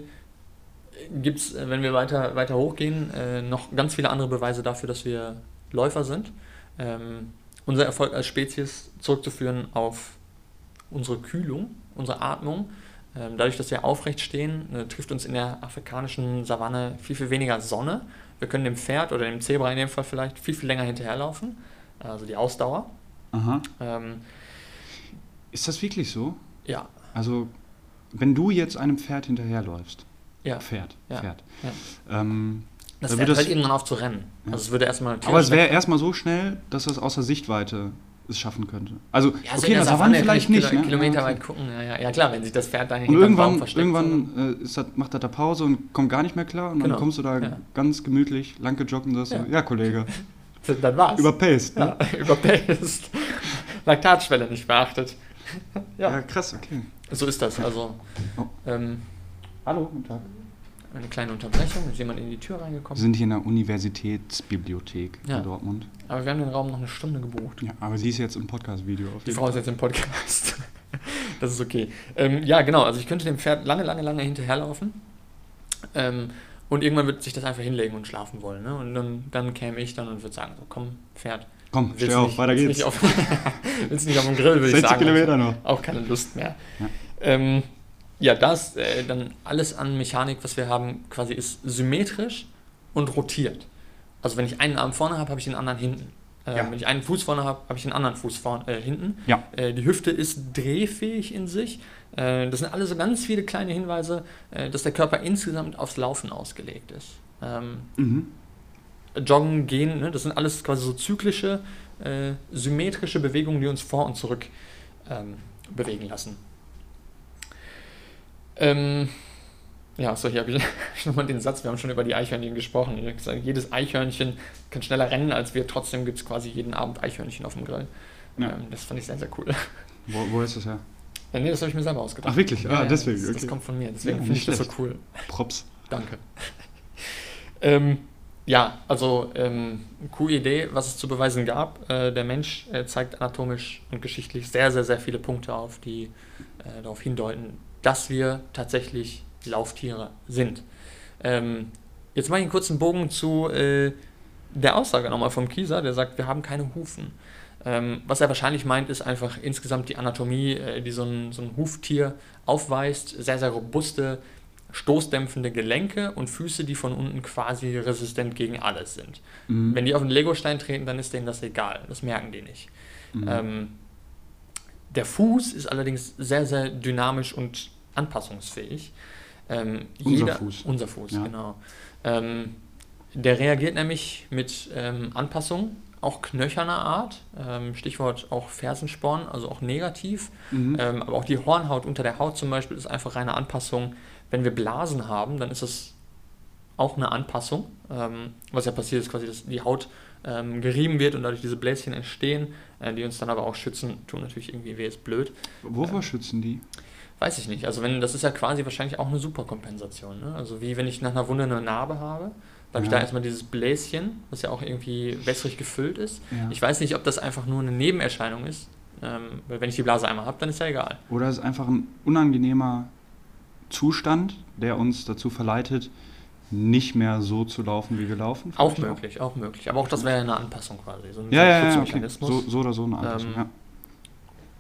gibt es, wenn wir weiter, weiter hochgehen, äh, noch ganz viele andere Beweise dafür, dass wir Läufer sind. Ähm, unser Erfolg als Spezies zurückzuführen auf unsere Kühlung, unsere Atmung. Ähm, dadurch, dass wir aufrecht stehen, äh, trifft uns in der afrikanischen Savanne viel, viel weniger Sonne. Wir können dem Pferd oder dem Zebra in dem Fall vielleicht viel, viel länger hinterherlaufen. Also die Ausdauer. Aha. Ähm, Ist das wirklich so? ja, Also, wenn du jetzt einem Pferd hinterherläufst, ja. Pferd, Ja. Pferd, Ja. ähm, Das wird das- halt irgendwann auf zu rennen. Ja. Also es würde erstmal aber es wäre erstmal so schnell, dass es außer Sichtweite es schaffen könnte. Also, ja, also okay, in das der Savanne vielleicht ich nicht. Kilo- Ne? Kilometer weit gucken. Ja, ja, ja klar, wenn sich das Pferd da Und hinterm Baum irgendwann, irgendwann äh, ist das, macht er da Pause und kommt gar nicht mehr klar und dann Genau. kommst du da ganz gemütlich lang gejoggt und sagst Ja. so, ja Kollege, dann, dann war's. überpaced. Ne? ja, überpaced. Laktatschwelle nicht beachtet. Ja. ja, krass, okay. so ist das. Also Oh. ähm, Hallo, guten Tag. Eine kleine Unterbrechung. Ist jemand in die Tür Wir reingekommen? sind hier in der Universitätsbibliothek Ja. in Dortmund. Aber wir haben den Raum noch eine Stunde gebucht. Ja, aber sie ist jetzt im Podcast-Video auf Die Frau ist jetzt im Podcast. das ist okay. Ähm, ja, genau. Also ich könnte dem Pferd lange, lange, lange hinterherlaufen. Ähm, und irgendwann wird sich das einfach hinlegen und schlafen wollen. Ne? Und dann, dann käme ich dann und würde sagen, so komm, Pferd. Komm, steh auf, weiter geht's. Nicht auf, willst nicht auf dem Grill, würde ich 60 sagen. Kilometer noch. Auch keine Lust mehr. Ja. Ähm, ja, das äh, dann alles an Mechanik, was wir haben, quasi ist symmetrisch und rotiert. Also wenn ich einen Arm vorne habe, habe ich den anderen hinten. Äh, Ja. Wenn ich einen Fuß vorne habe, habe ich den anderen Fuß vorne, äh, hinten. Ja. Äh, die Hüfte ist drehfähig in sich. Äh, das sind alle so ganz viele kleine Hinweise, äh, dass der Körper insgesamt aufs Laufen ausgelegt ist. Ähm, Mhm. Joggen, Gehen, ne? das sind alles quasi so zyklische, symmetrische Bewegungen, die uns vor und zurück ähm, bewegen lassen. Ähm, ja, so hier habe ich nochmal den Satz, wir haben schon über die Eichhörnchen gesprochen. Gesagt, jedes Eichhörnchen kann schneller rennen als wir, trotzdem gibt es quasi jeden Abend Eichhörnchen auf dem Grill. Ja. Ähm, das fand ich sehr, sehr cool. Wo, wo ist das her? Ja, nee, das habe ich mir selber ausgedacht. Ach, wirklich? Ah, deswegen, Das, das okay. kommt von mir, deswegen Ja, finde ich nicht das so cool. Props. Danke. ähm, ja, also ähm, coole Idee, was es zu beweisen gab. Äh, der Mensch äh, zeigt anatomisch und geschichtlich sehr, sehr, sehr viele Punkte auf, die äh, darauf hindeuten, dass wir tatsächlich Lauftiere sind. Ähm, jetzt mache ich einen kurzen Bogen zu äh, der Aussage nochmal vom Kieser, der sagt, wir haben keine Hufen. Ähm, was er wahrscheinlich meint, ist einfach insgesamt die Anatomie, äh, die so ein, so ein Huftier aufweist. Sehr, sehr robuste, stoßdämpfende Gelenke und Füße, die von unten quasi resistent gegen alles sind. Mhm. Wenn die auf einen Legostein treten, dann ist denen das egal. Das merken die nicht. Mhm. Ähm, der Fuß ist allerdings sehr, sehr dynamisch und anpassungsfähig. Ähm, Unser Fuß. Unser Fuß, Ja. genau. Ähm, der reagiert nämlich mit ähm, Anpassung, auch knöcherner Art, ähm, Stichwort auch Fersensporn, also auch negativ. Mhm. Ähm, aber auch die Hornhaut unter der Haut zum Beispiel ist einfach reine Anpassung. Wenn wir Blasen haben, dann ist es auch eine Anpassung. Ähm, was ja passiert, ist quasi, dass die Haut gerieben wird und dadurch diese Bläschen entstehen, äh, die uns dann aber auch schützen. Tun natürlich irgendwie weh, ist blöd. Wovor schützen die? Weiß ich nicht. Also wenn das ist ja quasi wahrscheinlich auch eine Superkompensation. Ne? Also wie wenn ich nach einer Wunde eine Narbe habe, da habe ich da erstmal dieses Bläschen, was ja auch irgendwie wässrig gefüllt ist. Ja. Ich weiß nicht, ob das einfach nur eine Nebenerscheinung ist. Ähm, wenn ich die Blase einmal habe, dann ist ja egal. Oder es ist einfach ein unangenehmer Zustand, der uns dazu verleitet, nicht mehr so zu laufen, wie wir laufen? Auch möglich, auch möglich. Aber auch das wäre ja eine Anpassung quasi. So ein, Ja, ja, ja, okay. So, so oder so eine Anpassung, Ähm, ja.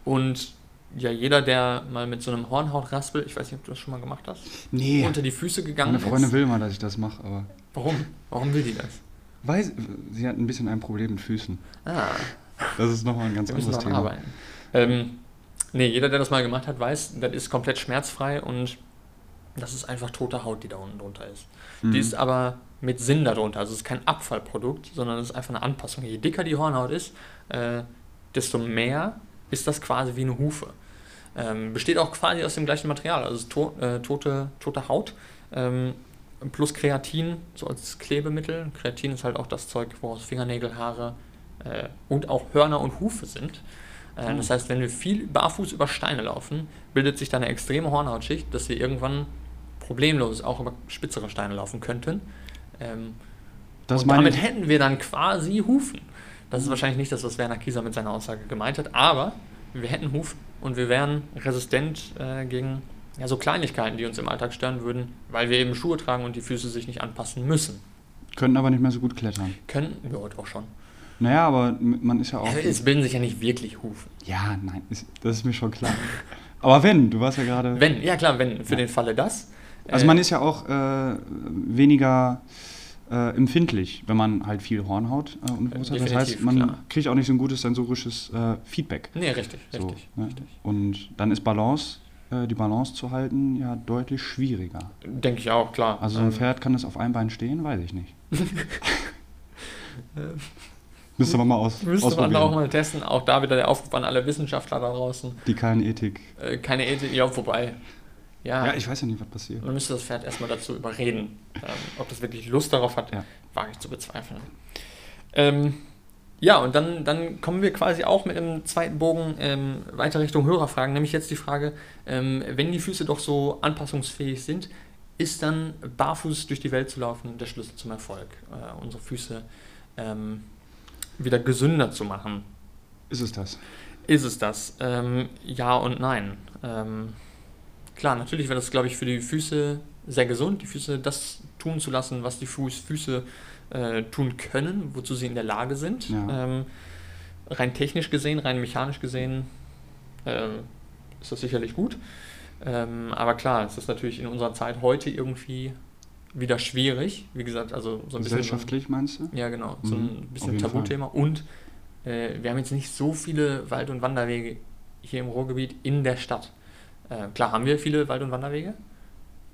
Und ja, jeder, der mal mit so einem Hornhautraspel, ich weiß nicht, ob du das schon mal gemacht hast, Nee, unter die Füße gegangen meine Freundin ist. will mal, dass ich das mache, aber Warum? Warum will die das? weiß, sie hat ein bisschen ein Problem mit Füßen. Ah, Das ist nochmal ein ganz anderes Thema. arbeiten. Ähm, nee, jeder, der das mal gemacht hat, weiß, das ist komplett schmerzfrei und das ist einfach tote Haut, die da unten drunter ist. Mhm. Die ist aber mit Sinn darunter. Also es ist kein Abfallprodukt, sondern es ist einfach eine Anpassung. Je dicker die Hornhaut ist, äh, desto mehr ist das quasi wie eine Hufe. Ähm, besteht auch quasi aus dem gleichen Material, also to äh, tote, tote Haut ähm, plus Kreatin, so als Klebemittel. Kreatin ist halt auch das Zeug, woraus Fingernägel, Haare äh, und auch Hörner und Hufe sind. Äh, Mhm. Das heißt, wenn wir viel barfuß über Steine laufen, bildet sich da eine extreme Hornhautschicht, dass wir irgendwann problemlos auch über spitzere Steine laufen könnten. Ähm, und damit hätten wir dann quasi Hufen. Das ist wahrscheinlich nicht das, was Werner Kieser mit seiner Aussage gemeint hat, aber wir hätten Hufen und wir wären resistent äh, gegen ja, so Kleinigkeiten, die uns im Alltag stören würden, weil wir eben Schuhe tragen und die Füße sich nicht anpassen müssen. können aber nicht mehr so gut klettern. Können wir heute auch schon. Naja, aber man ist ja auch. Es bilden sich ja nicht wirklich Hufen. Ja, nein, das ist mir schon klar. aber wenn, du warst ja gerade. Wenn, ja klar, wenn, für Ja. den Falle das. Also äh, man ist ja auch äh, weniger äh, empfindlich, wenn man halt viel Hornhaut äh, und Wurzel hat. Das heißt, man klar. kriegt auch nicht so ein gutes sensorisches äh, Feedback. Nee, richtig, So, richtig, ne? richtig. Und dann ist Balance, äh, die Balance zu halten, ja deutlich schwieriger. Denke ich auch, klar. Also so ein Ähm, Pferd kann das auf einem Bein stehen, weiß ich nicht. Müsste man mal aus, Müsste man auch mal testen. Auch da wieder der Aufruf an alle Wissenschaftler da draußen. Die Kernethik. Äh, keine Ethik, ja, vorbei. Ja, Ja, ich weiß ja nicht, was passiert. man müsste das Pferd erstmal dazu überreden. Ähm, ob das wirklich Lust darauf hat, Ja. wage ich zu bezweifeln. Ähm, ja, und dann, dann kommen wir quasi auch mit einem zweiten Bogen ähm, weiter Richtung Hörerfragen, nämlich jetzt die Frage, ähm, wenn die Füße doch so anpassungsfähig sind, ist dann barfuß durch die Welt zu laufen der Schlüssel zum Erfolg, äh, unsere Füße ähm, wieder gesünder zu machen? Ist es das? Ist es das? Ähm, ja und nein. Ähm, klar, natürlich wäre das, glaube ich, für die Füße sehr gesund, die Füße das tun zu lassen, was die Fuß, Füße äh, tun können, wozu sie in der Lage sind. Ja. Ähm, rein technisch gesehen, rein mechanisch gesehen äh, ist das sicherlich gut. Ähm, aber klar, es ist natürlich in unserer Zeit heute irgendwie wieder schwierig. Wie gesagt, also so ein bisschen. Gesellschaftlich meinst du? Ja, genau. So Mhm, ein auf bisschen Tabuthema. Und äh, wir haben jetzt nicht so viele Wald- und Wanderwege hier im Ruhrgebiet in der Stadt. Äh, klar haben wir viele Wald- und Wanderwege,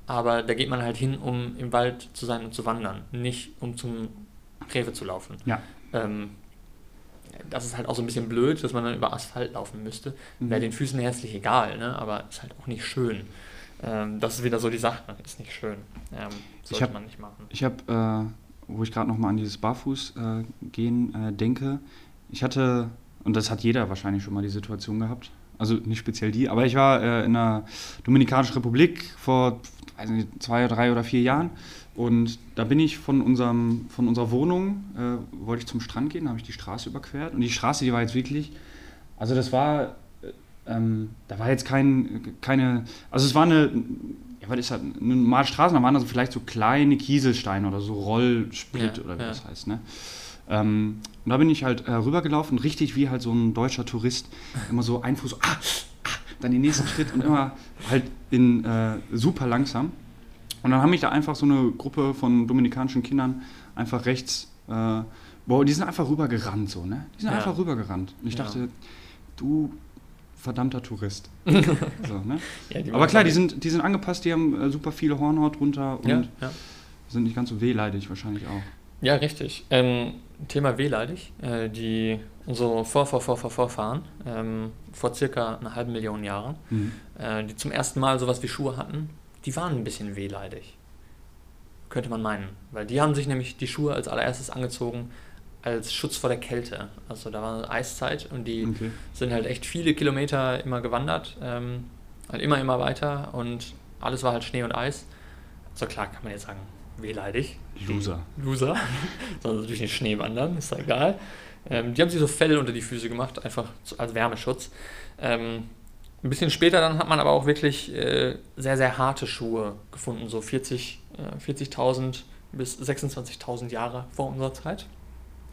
aber da geht man halt hin, um im Wald zu sein und zu wandern, nicht um zum Rewe zu laufen. Ja. Ähm, das ist halt auch so ein bisschen blöd, dass man dann über Asphalt laufen müsste. Mhm. Wäre den Füßen herzlich egal, ne? aber ist halt auch nicht schön. Ähm, das ist wieder so die Sache, ist nicht schön. Ähm, sollte hab- man nicht machen. Ich habe, äh, wo ich gerade nochmal an dieses Barfußgehen äh, gehen, äh, denke, ich hatte, und das hat jeder wahrscheinlich schon mal die Situation gehabt, also nicht speziell die, aber ich war äh, in der Dominikanischen Republik vor nicht, zwei, drei oder vier Jahren und da bin ich von, unserem, von unserer Wohnung, äh, wollte ich zum Strand gehen, habe ich die Straße überquert und die Straße, die war jetzt wirklich, also das war, äh, ähm, da war jetzt kein, keine, also es war eine, ja, was ist das, eine normale Straße, da waren also vielleicht so kleine Kieselsteine oder so Rollsplit Ja, oder wie ja. das heißt, ne? Ähm, und da bin ich halt äh, rübergelaufen, richtig wie halt so ein deutscher Tourist, immer so ein Fuß, ah, ah, dann den nächsten Schritt und immer halt in äh, super langsam. Und dann haben mich da einfach so eine Gruppe von dominikanischen Kindern einfach rechts, äh, boah, die sind einfach rübergerannt so, ne? Die sind Ja. einfach rübergerannt. Und ich Ja. dachte, du verdammter Tourist. so, ne? Ja, Aber klar, die sind, die sind angepasst, die haben äh, super viele Hornhaut drunter und sind nicht ganz so wehleidig wahrscheinlich auch. Ja, richtig. Ähm, Thema wehleidig. Äh, die, unsere Vor, Vor, Vor, Vor, Vorfahren ähm, vor circa einer halben Million Jahren, Mhm. äh, die zum ersten Mal sowas wie Schuhe hatten, die waren ein bisschen wehleidig. Könnte man meinen. Weil die haben sich nämlich die Schuhe als allererstes angezogen als Schutz vor der Kälte. Also da war Eiszeit und die Okay. sind halt echt viele Kilometer immer gewandert, ähm, halt immer, immer weiter und alles war halt Schnee und Eis. So klar kann man jetzt sagen, wehleidig. Loser. Loser. Sollen sie durch den Schnee wandern, ist ja egal. Ähm, die haben sich so Fell unter die Füße gemacht, einfach als Wärmeschutz. Ähm, ein bisschen später dann hat man aber auch wirklich äh, sehr, sehr harte Schuhe gefunden, so 40, äh, 40.000 bis 26.000 Jahre vor unserer Zeit.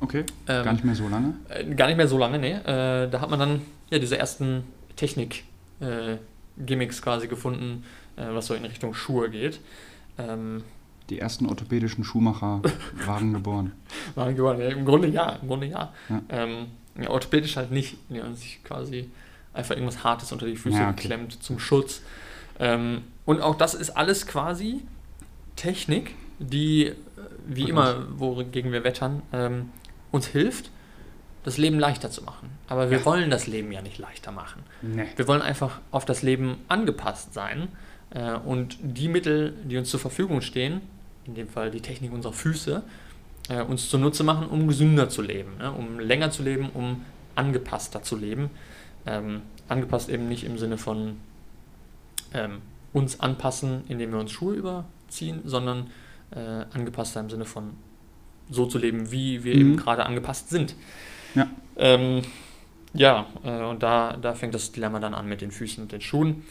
Okay, Ähm, gar nicht mehr so lange. äh, gar nicht mehr so lange, ne? Äh, da hat man dann ja diese ersten Technik-Gimmicks quasi gefunden, äh, was so in Richtung Schuhe geht. Ähm, Die ersten orthopädischen Schuhmacher waren geboren. waren geworden, ja, Im Grunde ja, im Grunde ja. Ja. Ähm, ja orthopädisch halt nicht. Die haben sich quasi einfach irgendwas Hartes unter die Füße okay. geklemmt zum Schutz. Ähm, und auch das ist alles quasi Technik, die, äh, wie Gut immer, wogegen wir wettern, ähm, uns hilft, das Leben leichter zu machen. Aber wir Ja. wollen das Leben ja nicht leichter machen. Nee. Wir wollen einfach auf das Leben angepasst sein äh, und die Mittel, die uns zur Verfügung stehen, in dem Fall die Technik unserer Füße, äh, uns zunutze machen, um gesünder zu leben, ne? um länger zu leben, um angepasster zu leben. Ähm, angepasst eben nicht im Sinne von ähm, uns anpassen, indem wir uns Schuhe überziehen, sondern äh, angepasster im Sinne von so zu leben, wie wir Mhm. eben gerade angepasst sind. Ja. Ähm, ja, äh, und da, da fängt das Dilemma dann an mit den Füßen und den Schuhen.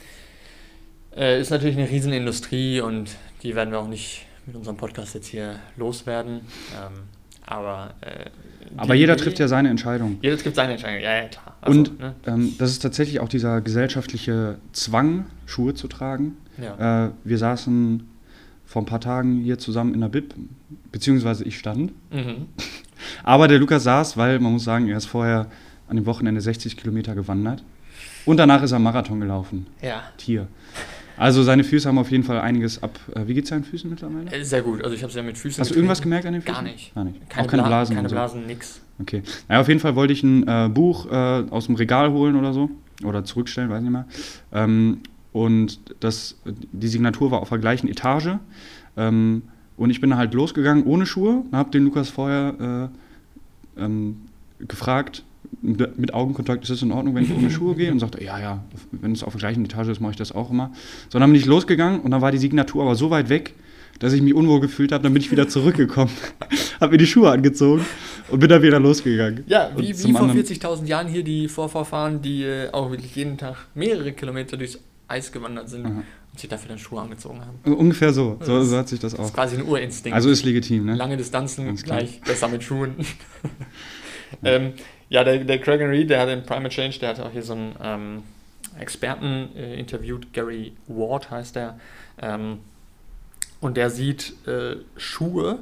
Äh, ist natürlich eine Riesenindustrie und die werden wir auch nicht mit unserem Podcast jetzt hier loswerden. Ähm, aber äh, Aber jeder trifft ja seine Entscheidung. Jeder trifft seine Entscheidung, ja, ja, klar. Also, Und ne? ähm, das ist tatsächlich auch dieser gesellschaftliche Zwang, Schuhe zu tragen. ja. Äh, wir saßen vor ein paar Tagen hier zusammen in der Bib, beziehungsweise ich stand. mhm. Aber der Lukas saß, weil man muss sagen, er ist vorher an dem Wochenende 60 Kilometer gewandert. Und danach ist er Marathon gelaufen. ja. Tier. Also seine Füße haben auf jeden Fall einiges ab. Äh, wie geht's seinen Füßen mittlerweile? Äh, Sehr gut. Also ich habe es ja mit Füßen Hast du irgendwas gemerkt an den Füßen? Gar nicht. Gar nicht. Keine, auch keine Bla- Blasen. Keine und so. Blasen, nix. Okay. Naja, auf jeden Fall wollte ich ein äh, Buch äh, aus dem Regal holen oder so. Oder zurückstellen, weiß nicht mehr. Ähm, und das, die Signatur war auf der gleichen Etage. Ähm, und ich bin halt losgegangen ohne Schuhe. Habe den Lukas vorher äh, ähm, gefragt, mit Augenkontakt, ist das in Ordnung, wenn ich ohne Schuhe gehe? Und sagte, ja, ja, wenn es auf der gleichen Etage ist, mache ich das auch immer. So, dann bin ich losgegangen und dann war die Signatur aber so weit weg, dass ich mich unwohl gefühlt habe. Dann bin ich wieder zurückgekommen, habe mir die Schuhe angezogen und bin dann wieder losgegangen. Ja, wie, wie vor anderen- 40.000 Jahren hier die Vorvorfahren, die äh, auch wirklich jeden Tag mehrere Kilometer durchs Eis gewandert sind Aha. und sich dafür dann Schuhe angezogen haben. Also ungefähr so. So, so hat sich das auch. Das ist quasi ein Urinstinkt. Also ist legitim, ne? Lange Distanzen gleich besser mit Schuhen. ähm, ja, der, der Craig Reed, der hat in Primate Change, der hat auch hier so einen ähm, Experten äh, interviewt, Gary Ward heißt der. Ähm, und der sieht äh, Schuhe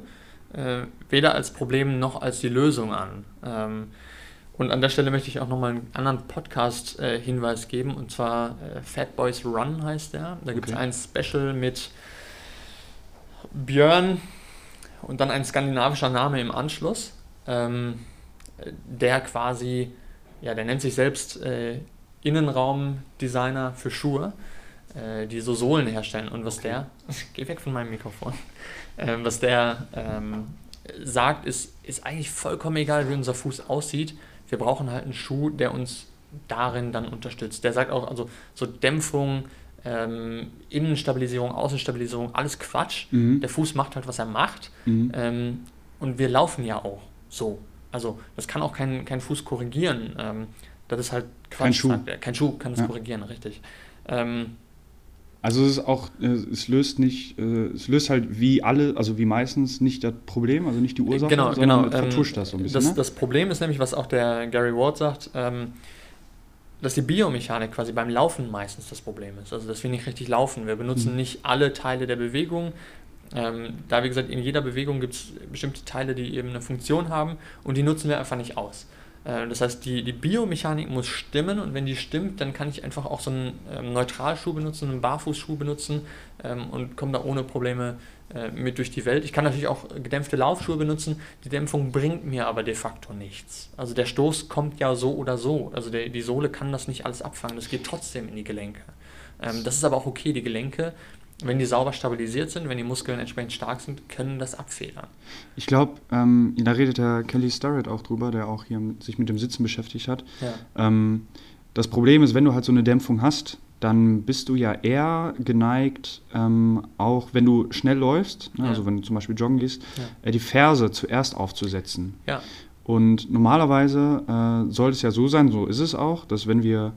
äh, weder als Problem noch als die Lösung an. Ähm, und an der Stelle möchte ich auch nochmal einen anderen Podcast-Hinweis äh, geben, und zwar äh, Fat Boys Run heißt der. Da gibt es okay. ein Special mit Björn und dann ein skandinavischer Name im Anschluss, ähm, der quasi, ja, der nennt sich selbst äh, Innenraumdesigner für Schuhe, äh, die so Sohlen herstellen. Und was okay. der, geh weg von meinem Mikrofon, äh, was der ähm, sagt, ist, ist eigentlich vollkommen egal, wie unser Fuß aussieht wir brauchen halt einen Schuh, der uns darin dann unterstützt. Der sagt auch, also so Dämpfung, ähm, Innenstabilisierung, Außenstabilisierung, alles Quatsch. Mhm. Der Fuß macht halt, was er macht. Mhm. Ähm, und wir laufen ja auch so. Also das kann auch kein, kein Fuß korrigieren. Ähm, das ist halt Quatsch. Kein Schuh. Kein Schuh kann es ja. korrigieren, richtig. Ähm, also es ist auch, äh, es löst nicht, äh, es löst halt wie alle, also wie meistens nicht das Problem, also nicht die Ursache, genau, sondern genau. vertuscht das so ein bisschen. Das, ne? das, Problem ist nämlich, was auch der Gary Ward sagt, ähm, dass die Biomechanik quasi beim Laufen meistens das Problem ist. Also dass wir nicht richtig laufen. Wir benutzen mhm. nicht alle Teile der Bewegung. Ähm, da, wie gesagt, in jeder Bewegung gibt es bestimmte Teile, die eben eine Funktion haben und die nutzen wir einfach nicht aus. Äh, das heißt, die, die Biomechanik muss stimmen und wenn die stimmt, dann kann ich einfach auch so einen ähm, Neutralschuh benutzen, einen Barfußschuh benutzen ähm, und komme da ohne Probleme äh, mit durch die Welt. Ich kann natürlich auch gedämpfte Laufschuhe benutzen, die Dämpfung bringt mir aber de facto nichts. Also der Stoß kommt ja so oder so. Also der, die Sohle kann das nicht alles abfangen, das geht trotzdem in die Gelenke. Ähm, das ist aber auch okay, die Gelenke wenn die sauber stabilisiert sind, wenn die Muskeln entsprechend stark sind, können das abfedern. Ich glaube, ähm, da redet der Kelly Starrett auch drüber, der auch hier sich mit dem Sitzen beschäftigt hat. Ja. Ähm, das Problem ist, wenn du halt so eine Dämpfung hast, dann bist du ja eher geneigt, ähm, auch wenn du schnell läufst, ne, ja. also wenn du zum Beispiel joggen gehst, ja. äh, die Ferse zuerst aufzusetzen. Und normalerweise äh, soll es ja so sein, so ist es auch, dass wenn wir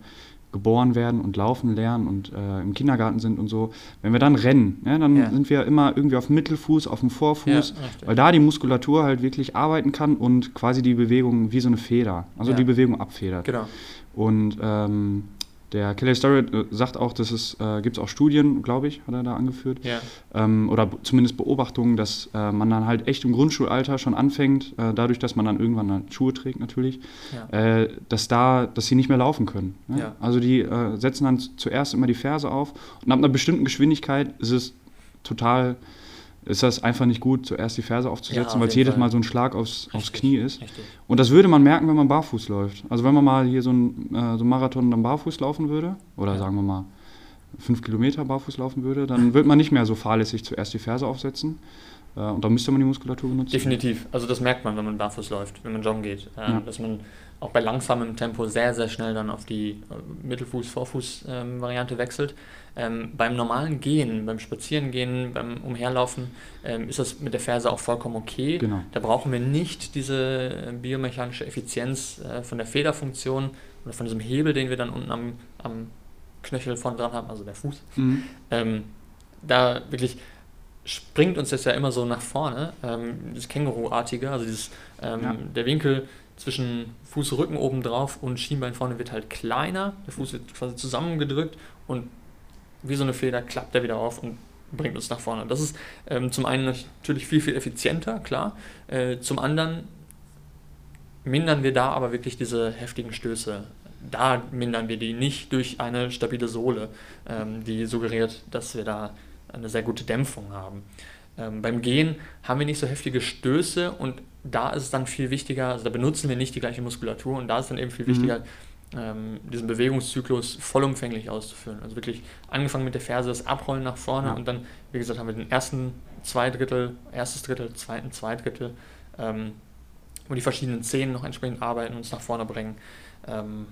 geboren werden und laufen lernen und äh, im Kindergarten sind und so, wenn wir dann rennen, ja, dann ja. sind wir immer irgendwie auf dem Mittelfuß, auf dem Vorfuß, ja, weil da die Muskulatur halt wirklich arbeiten kann und quasi die Bewegung wie so eine Feder, also die Bewegung abfedert. Genau. Und ähm, der Kelly Starrett äh, sagt auch, dass es äh, gibt auch Studien, glaube ich, hat er da angeführt, ja. ähm, oder zumindest Beobachtungen, dass äh, man dann halt echt im Grundschulalter schon anfängt, äh, dadurch, dass man dann irgendwann halt Schuhe trägt natürlich, ja. Äh, dass da, dass sie nicht mehr laufen können. Ne? Ja? Also die äh, setzen dann zuerst immer die Ferse auf und ab einer bestimmten Geschwindigkeit ist es total ist das einfach nicht gut, zuerst die Ferse aufzusetzen, ja, weil es jedes Fall. Mal so ein Schlag aufs, aufs Knie ist. Richtig. Und das würde man merken, wenn man barfuß läuft. Also wenn man mal hier so ein, äh, so Marathon dann barfuß laufen würde, oder ja. sagen wir mal fünf Kilometer barfuß laufen würde, dann wird man nicht mehr so fahrlässig zuerst die Ferse aufsetzen. Äh, und dann müsste man die Muskulatur benutzen. Definitiv. Also das merkt man, wenn man barfuß läuft, wenn man joggen geht. Äh, ja. Dass man auch bei langsamem Tempo sehr, sehr schnell dann auf die äh, Mittelfuß-Vorfuß-Variante ähm, wechselt. Ähm, beim normalen Gehen, beim Spazierengehen, beim Umherlaufen ähm, ist das mit der Ferse auch vollkommen okay. Genau. Da brauchen wir nicht diese äh, biomechanische Effizienz äh, von der Federfunktion oder von diesem Hebel, den wir dann unten am, am Knöchel vorne dran haben, also der Fuß. Mhm. Ähm, da wirklich springt uns das ja immer so nach vorne, ähm, das Känguru-artige, also dieses, ähm, ja. der Winkel zwischen Fußrücken oben drauf und Schienbein vorne wird halt kleiner, der Fuß wird quasi zusammengedrückt und wie so eine Feder klappt er wieder auf und bringt uns nach vorne. Das ist ähm, zum einen natürlich viel, viel effizienter, klar. Äh, zum anderen mindern wir da aber wirklich diese heftigen Stöße. Da mindern wir die nicht durch eine stabile Sohle, ähm, die suggeriert, dass wir da eine sehr gute Dämpfung haben. Ähm, beim Gehen haben wir nicht so heftige Stöße und da ist es dann viel wichtiger, also da benutzen wir nicht die gleiche Muskulatur und da ist dann eben viel mhm. wichtiger, ähm, diesen Bewegungszyklus vollumfänglich auszuführen. Also wirklich angefangen mit der Ferse, das Abrollen nach vorne ja. und dann, wie gesagt, haben wir den ersten zwei Drittel, erstes Drittel, zweiten zwei Drittel, ähm, wo die verschiedenen Zehen noch entsprechend arbeiten und uns nach vorne bringen. Ähm,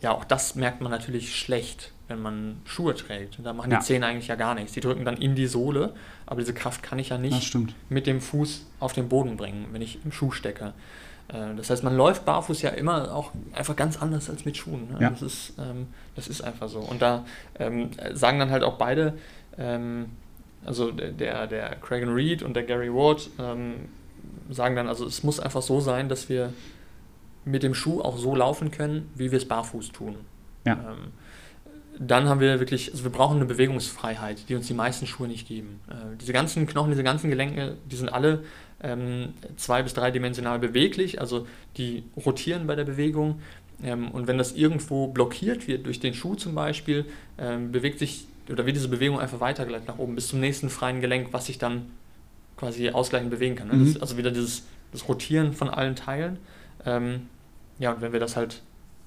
ja, auch das merkt man natürlich schlecht, wenn man Schuhe trägt. Da machen ja. die Zehen eigentlich ja gar nichts. Die drücken dann in die Sohle, aber diese Kraft kann ich ja nicht mit dem Fuß auf den Boden bringen, wenn ich im Schuh stecke. Äh, das heißt, man läuft barfuß ja immer auch einfach ganz anders als mit Schuhen. Ne? Ja. Das, ist, ähm, das ist einfach so. Und da ähm, sagen dann halt auch beide, ähm, also der, der Craig Reed und der Gary Ward, ähm, sagen dann, also es muss einfach so sein, dass wir mit dem Schuh auch so laufen können, wie wir es barfuß tun. Ja. Dann haben wir wirklich, also wir brauchen eine Bewegungsfreiheit, die uns die meisten Schuhe nicht geben. Äh, diese ganzen Knochen, diese ganzen Gelenke, die sind alle ähm, zwei- bis dreidimensional beweglich, also die rotieren bei der Bewegung. Ähm, und wenn das irgendwo blockiert wird durch den Schuh zum Beispiel, ähm, bewegt sich oder wird diese Bewegung einfach weitergeleitet nach oben bis zum nächsten freien Gelenk, was sich dann quasi ausgleichend bewegen kann. Ne? Mhm. Also wieder dieses das Rotieren von allen Teilen. Ähm, ja, und wenn wir das halt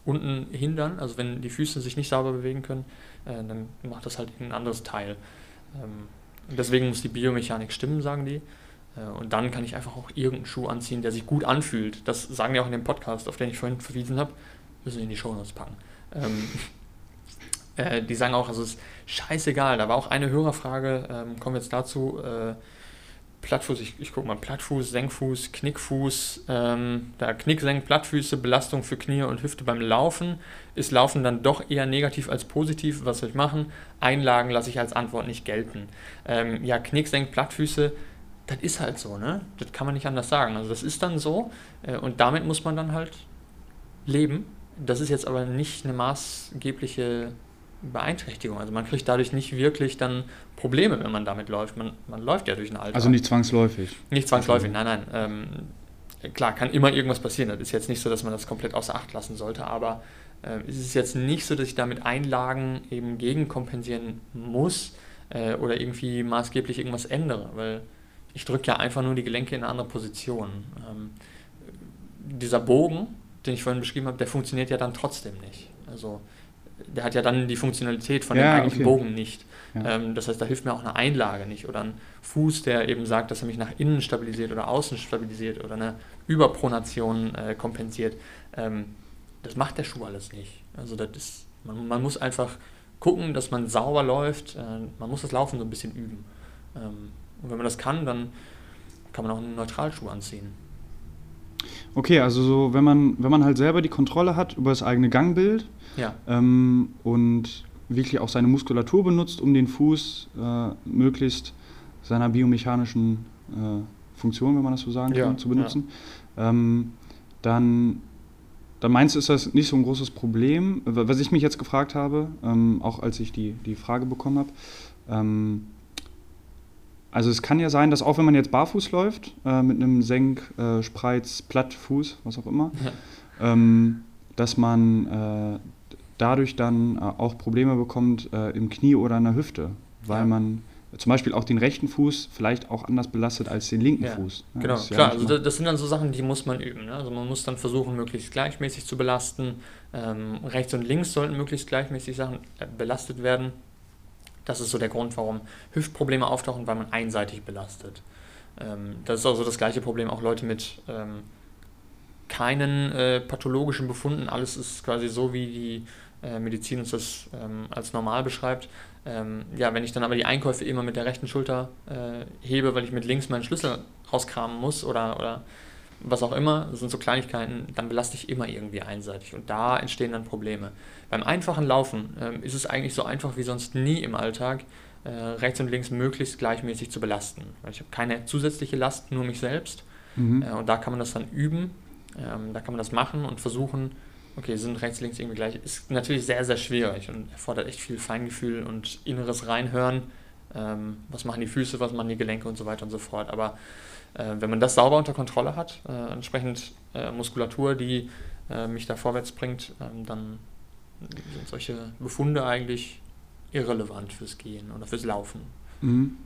unten hindern, also wenn die Füße sich nicht sauber bewegen können, äh, dann macht das halt ein anderes Teil. Ähm, deswegen muss die Biomechanik stimmen, sagen die. Äh, und dann kann ich einfach auch irgendeinen Schuh anziehen, der sich gut anfühlt. Das sagen die auch in dem Podcast, auf den ich vorhin verwiesen habe. Müssen wir in die Shownotes packen. Ähm, äh, die sagen auch, also es ist scheißegal. Da war auch eine Hörerfrage, ähm, kommen wir jetzt dazu. Plattfuß, ich, ich gucke mal, Plattfuß, Senkfuß, Knickfuß, ähm, da Knick, Senk, Plattfüße, Belastung für Knie und Hüfte beim Laufen. Ist Laufen dann doch eher negativ als positiv? Was soll ich machen? Einlagen lasse ich als Antwort nicht gelten. Ähm, ja, Knick, Senk, Plattfüße, das ist halt so, ne? Das kann man nicht anders sagen. Also das ist dann so äh, und damit muss man dann halt leben. Das ist jetzt aber nicht eine maßgebliche Beeinträchtigung. Also man kriegt dadurch nicht wirklich dann Probleme, wenn man damit läuft. Man, man läuft ja durch ein Alter. Also nicht zwangsläufig. Nicht zwangsläufig, nein, nein. Ähm, klar, kann immer irgendwas passieren. Das ist jetzt nicht so, dass man das komplett außer Acht lassen sollte, aber äh, es ist jetzt nicht so, dass ich damit Einlagen eben gegenkompensieren muss äh, oder irgendwie maßgeblich irgendwas ändere, weil ich drücke ja einfach nur die Gelenke in eine andere Position. Ähm, dieser Bogen, den ich vorhin beschrieben habe, der funktioniert ja dann trotzdem nicht. Also der hat ja dann die Funktionalität von Ja, dem eigentlichen okay. Bogen nicht. Ja. Ähm, das heißt, da hilft mir auch eine Einlage nicht oder ein Fuß, der eben sagt, dass er mich nach innen stabilisiert oder außen stabilisiert oder eine Überpronation äh, kompensiert. Ähm, das macht der Schuh alles nicht. Also das ist, man, man muss einfach gucken, dass man sauber läuft. Äh, man muss das Laufen so ein bisschen üben. Ähm, und wenn man das kann, dann kann man auch einen Neutralschuh anziehen. Okay, also so, wenn man, wenn man halt selber die Kontrolle hat über das eigene Gangbild Ja, ähm, und wirklich auch seine Muskulatur benutzt, um den Fuß äh, möglichst seiner biomechanischen äh, Funktion, wenn man das so sagen Ja, kann, zu benutzen, ähm, dann, dann meinst du, ist das nicht so ein großes Problem? Was ich mich jetzt gefragt habe, ähm, auch als ich die, die Frage bekommen habe, ähm, also es kann ja sein, dass auch wenn man jetzt barfuß läuft, äh, mit einem Senk, äh, Spreiz, Plattfuß, was auch immer, ähm, dass man äh, dadurch dann äh, auch Probleme bekommt äh, im Knie oder in der Hüfte, weil Ja. man zum Beispiel auch den rechten Fuß vielleicht auch anders belastet als den linken Ja, Fuß. Ja, Genau, ja klar, nicht also das sind dann so Sachen, die muss man üben. Ne? Also man muss dann versuchen, möglichst gleichmäßig zu belasten. Ähm, rechts und links sollten möglichst gleichmäßig Sachen äh, belastet werden. Das ist so der Grund, warum Hüftprobleme auftauchen, weil man einseitig belastet. Ähm, das ist also das gleiche Problem, auch Leute mit ähm, keinen äh, pathologischen Befunden. Alles ist quasi so, wie die äh, Medizin uns das ähm, als normal beschreibt. Ähm, ja, wenn ich dann aber die Einkäufe immer mit der rechten Schulter äh, hebe, weil ich mit links meinen Schlüssel rauskramen muss oder, oder was auch immer, das sind so Kleinigkeiten, dann belaste ich immer irgendwie einseitig und da entstehen dann Probleme. Beim einfachen Laufen ähm, ist es eigentlich so einfach wie sonst nie im Alltag, äh, rechts und links möglichst gleichmäßig zu belasten. Weil ich habe keine zusätzliche Last, nur mich selbst Mhm. äh, und da kann man das dann üben, ähm, da kann man das machen und versuchen, okay, sind rechts, links irgendwie gleich. Ist natürlich sehr, sehr schwierig und erfordert echt viel Feingefühl und inneres Reinhören. Ähm, was machen die Füße, was machen die Gelenke und so weiter und so fort. Aber äh, wenn man das sauber unter Kontrolle hat, äh, entsprechend äh, Muskulatur, die äh, mich da vorwärts bringt, ähm, dann sind solche Befunde eigentlich irrelevant fürs Gehen oder fürs Laufen. Mhm.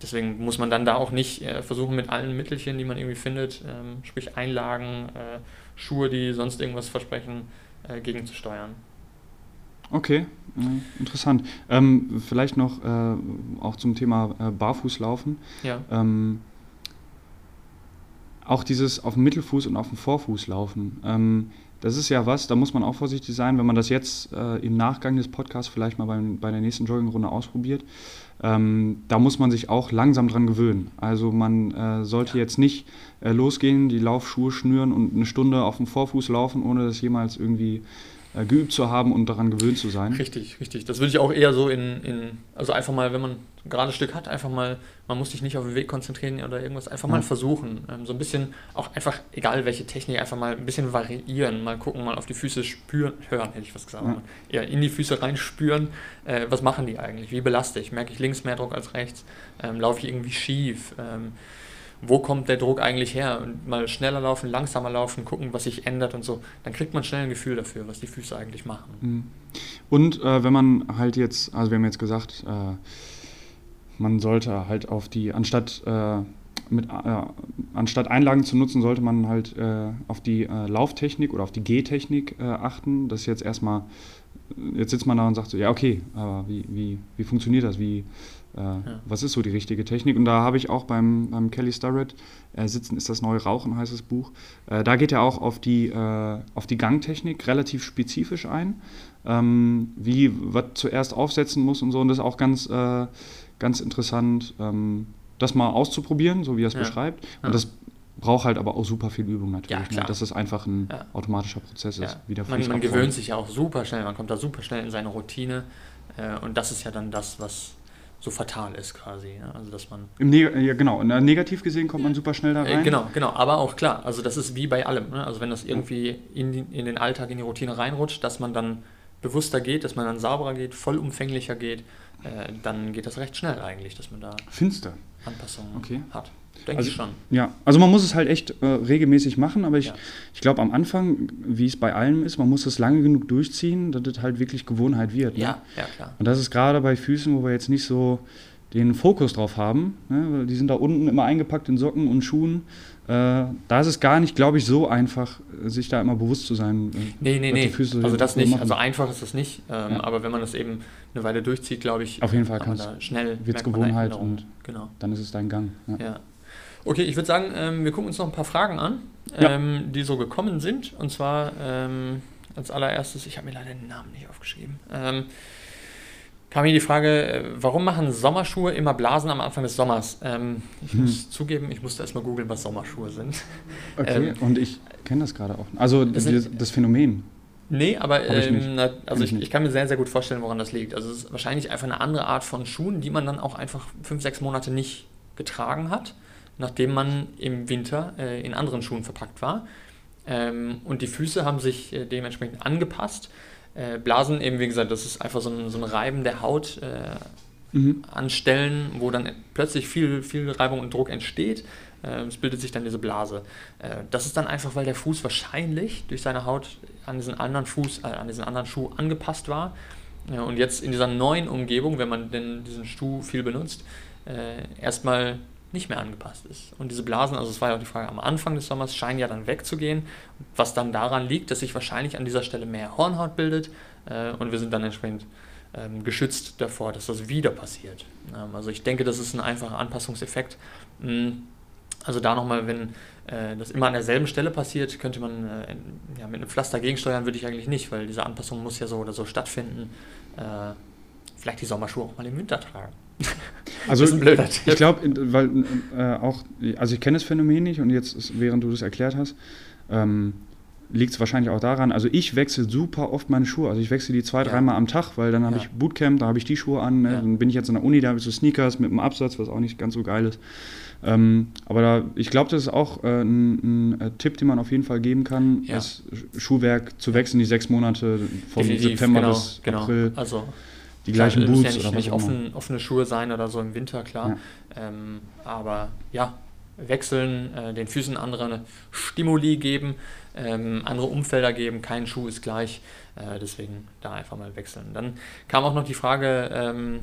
Deswegen muss man dann da auch nicht äh, versuchen, mit allen Mittelchen, die man irgendwie findet, ähm, sprich Einlagen, äh, Schuhe, die sonst irgendwas versprechen, äh, gegenzusteuern. Okay, äh, interessant. Ähm, vielleicht noch äh, auch zum Thema äh, Barfußlaufen. Ja, Ähm, auch dieses auf dem Mittelfuß und auf dem Vorfuß laufen. Ähm, das ist ja was, da muss man auch vorsichtig sein, wenn man das jetzt äh, im Nachgang des Podcasts vielleicht mal beim, bei der nächsten Joggingrunde ausprobiert. Ähm, da muss man sich auch langsam dran gewöhnen. Also man äh, sollte jetzt nicht äh, losgehen, die Laufschuhe schnüren und eine Stunde auf dem Vorfuß laufen, ohne das jemals irgendwie äh, geübt zu haben und daran gewöhnt zu sein. Richtig, richtig. Das würde ich auch eher so in, in also einfach mal, wenn man ein gerades Stück hat, einfach mal, man muss sich nicht auf den Weg konzentrieren oder irgendwas, einfach mal versuchen. Ähm, so ein bisschen, auch einfach, egal welche Technik, einfach mal ein bisschen variieren, mal gucken, mal auf die Füße spüren, hören, hätte ich was gesagt, ja. eher in die Füße reinspüren, äh, was machen die eigentlich, wie belaste ich, merke ich links mehr Druck als rechts, ähm, laufe ich irgendwie schief, ähm, wo kommt der Druck eigentlich her? Und mal schneller laufen, langsamer laufen, gucken, was sich ändert und so. Dann kriegt man schnell ein Gefühl dafür, was die Füße eigentlich machen. Mhm. Und äh, wenn man halt jetzt, also wir haben jetzt gesagt, äh, man sollte halt auf die, anstatt, äh, mit, äh, anstatt Einlagen zu nutzen, sollte man halt äh, auf die äh, Lauftechnik oder auf die Gehtechnik achten. Das ist jetzt erstmal, jetzt sitzt man da und sagt so, ja okay, aber wie, wie, wie funktioniert das? Wie äh, ja. was ist so die richtige Technik. Und da habe ich auch beim, beim Kelly Starrett, äh, Sitzen ist das neue Rauchen, heißt das Buch, äh, da geht er auch auf die, äh, auf die Gangtechnik relativ spezifisch ein, ähm, wie was zuerst aufsetzen muss und so. Und das ist auch ganz, äh, ganz interessant, ähm, das mal auszuprobieren, so wie er es ja. beschreibt. Und ja. das braucht halt aber auch super viel Übung natürlich, ja, ne? dass es einfach ein ja. automatischer Prozess ist. Ja. man, man gewöhnt sich ja auch super schnell, man kommt da super schnell in seine Routine äh, und das ist ja dann das, was so fatal ist quasi. Ja? Also dass man Im Neg ja, genau. Negativ gesehen kommt man super schnell da äh, rein. Äh, genau, genau. Aber auch klar, also das ist wie bei allem. Ne? Also wenn das irgendwie in, die, in den Alltag, in die Routine reinrutscht, dass man dann bewusster geht, dass man dann sauberer geht, vollumfänglicher geht, äh, dann geht das recht schnell eigentlich, dass man da Finster. Anpassungen okay. hat. Denke also, ich schon. Ja, also man muss es halt echt äh, regelmäßig machen, aber ich, ja. ich glaube am Anfang, wie es bei allem ist, man muss es lange genug durchziehen, dass es halt wirklich Gewohnheit wird. Ne? Ja, ja, klar. Und das ist gerade bei Füßen, wo wir jetzt nicht so den Fokus drauf haben, ne? weil die sind da unten immer eingepackt in Socken und Schuhen. Äh, da ist es gar nicht, glaube ich, so einfach, sich da immer bewusst zu sein. Äh, nee, nee, nee. also das nicht. Machen. Also einfach ist das nicht. Ähm, ja. Aber wenn man das eben eine Weile durchzieht, glaube ich, auf jeden Fall kann da schnell wird es Gewohnheit und genau. dann ist es dein Gang. Ja. ja. Okay, ich würde sagen, ähm, wir gucken uns noch ein paar Fragen an, ähm, ja. die so gekommen sind. Und zwar ähm, als allererstes, ich habe mir leider den Namen nicht aufgeschrieben, ähm, kam mir die Frage, äh, warum machen Sommerschuhe immer Blasen am Anfang des Sommers? Ähm, ich hm. muss zugeben, ich musste erstmal googeln, was Sommerschuhe sind. Okay, ähm, und ich kenne das gerade auch. Also das, das Phänomen. Nee, aber ähm, na, also ich, ich, kann mir sehr, sehr gut vorstellen, woran das liegt. Also es ist wahrscheinlich einfach eine andere Art von Schuhen, die man dann auch einfach fünf, sechs Monate nicht getragen hat nachdem man im Winter äh, in anderen Schuhen verpackt war. Ähm, und die Füße haben sich äh, dementsprechend angepasst. Äh, Blasen eben, wie gesagt, das ist einfach so ein, so ein Reiben der Haut äh, mhm. an Stellen, wo dann plötzlich viel, viel Reibung und Druck entsteht. Äh, es bildet sich dann diese Blase. Äh, das ist dann einfach, weil der Fuß wahrscheinlich durch seine Haut an diesen anderen Fuß, an diesen anderen Schuh angepasst war. und jetzt in dieser neuen Umgebung, wenn man denn diesen Schuh viel benutzt, erstmal nicht mehr angepasst ist. Und diese Blasen, also es war ja auch die Frage am Anfang des Sommers, scheinen ja dann wegzugehen, was dann daran liegt, dass sich wahrscheinlich an dieser Stelle mehr Hornhaut bildet äh, und wir sind dann entsprechend ähm, geschützt davor, dass das wieder passiert. Ähm, also ich denke, das ist ein einfacher Anpassungseffekt. Mhm. Also da nochmal, wenn äh, das immer an derselben Stelle passiert, könnte man äh, ja, mit einem Pflaster gegensteuern, würde ich eigentlich nicht, weil diese Anpassung muss ja so oder so stattfinden. Äh, vielleicht die Sommerschuhe auch mal im Winter tragen. Also ich glaube, weil äh, auch, also ich kenne das Phänomen nicht und jetzt, ist, während du das erklärt hast, ähm, liegt es wahrscheinlich auch daran, also ich wechsle super oft meine Schuhe. Also ich wechsle die zwei, ja. dreimal am Tag, weil dann habe ja. ich Bootcamp, da habe ich die Schuhe an. Ne? Ja. Dann bin ich jetzt in der Uni, da habe ich so Sneakers mit einem Absatz, was auch nicht ganz so geil ist. Ähm, aber da, ich glaube, das ist auch äh, ein, ein, äh, Tipp, den man auf jeden Fall geben kann, das Schuhwerk zu wechseln, die sechs Monate von Definitiv, September genau, bis genau. April. Also die gleichen klar, Boots ja nicht, oder nicht offen, offene Schuhe sein oder so im Winter, klar. Ja. Ähm, aber ja, wechseln, äh, den Füßen andere Stimuli geben, ähm, andere Umfelder geben, kein Schuh ist gleich, äh, deswegen da einfach mal wechseln. Dann kam auch noch die Frage, ähm,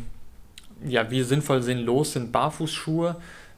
ja, wie sinnvoll sinnlos sind Barfußschuhe?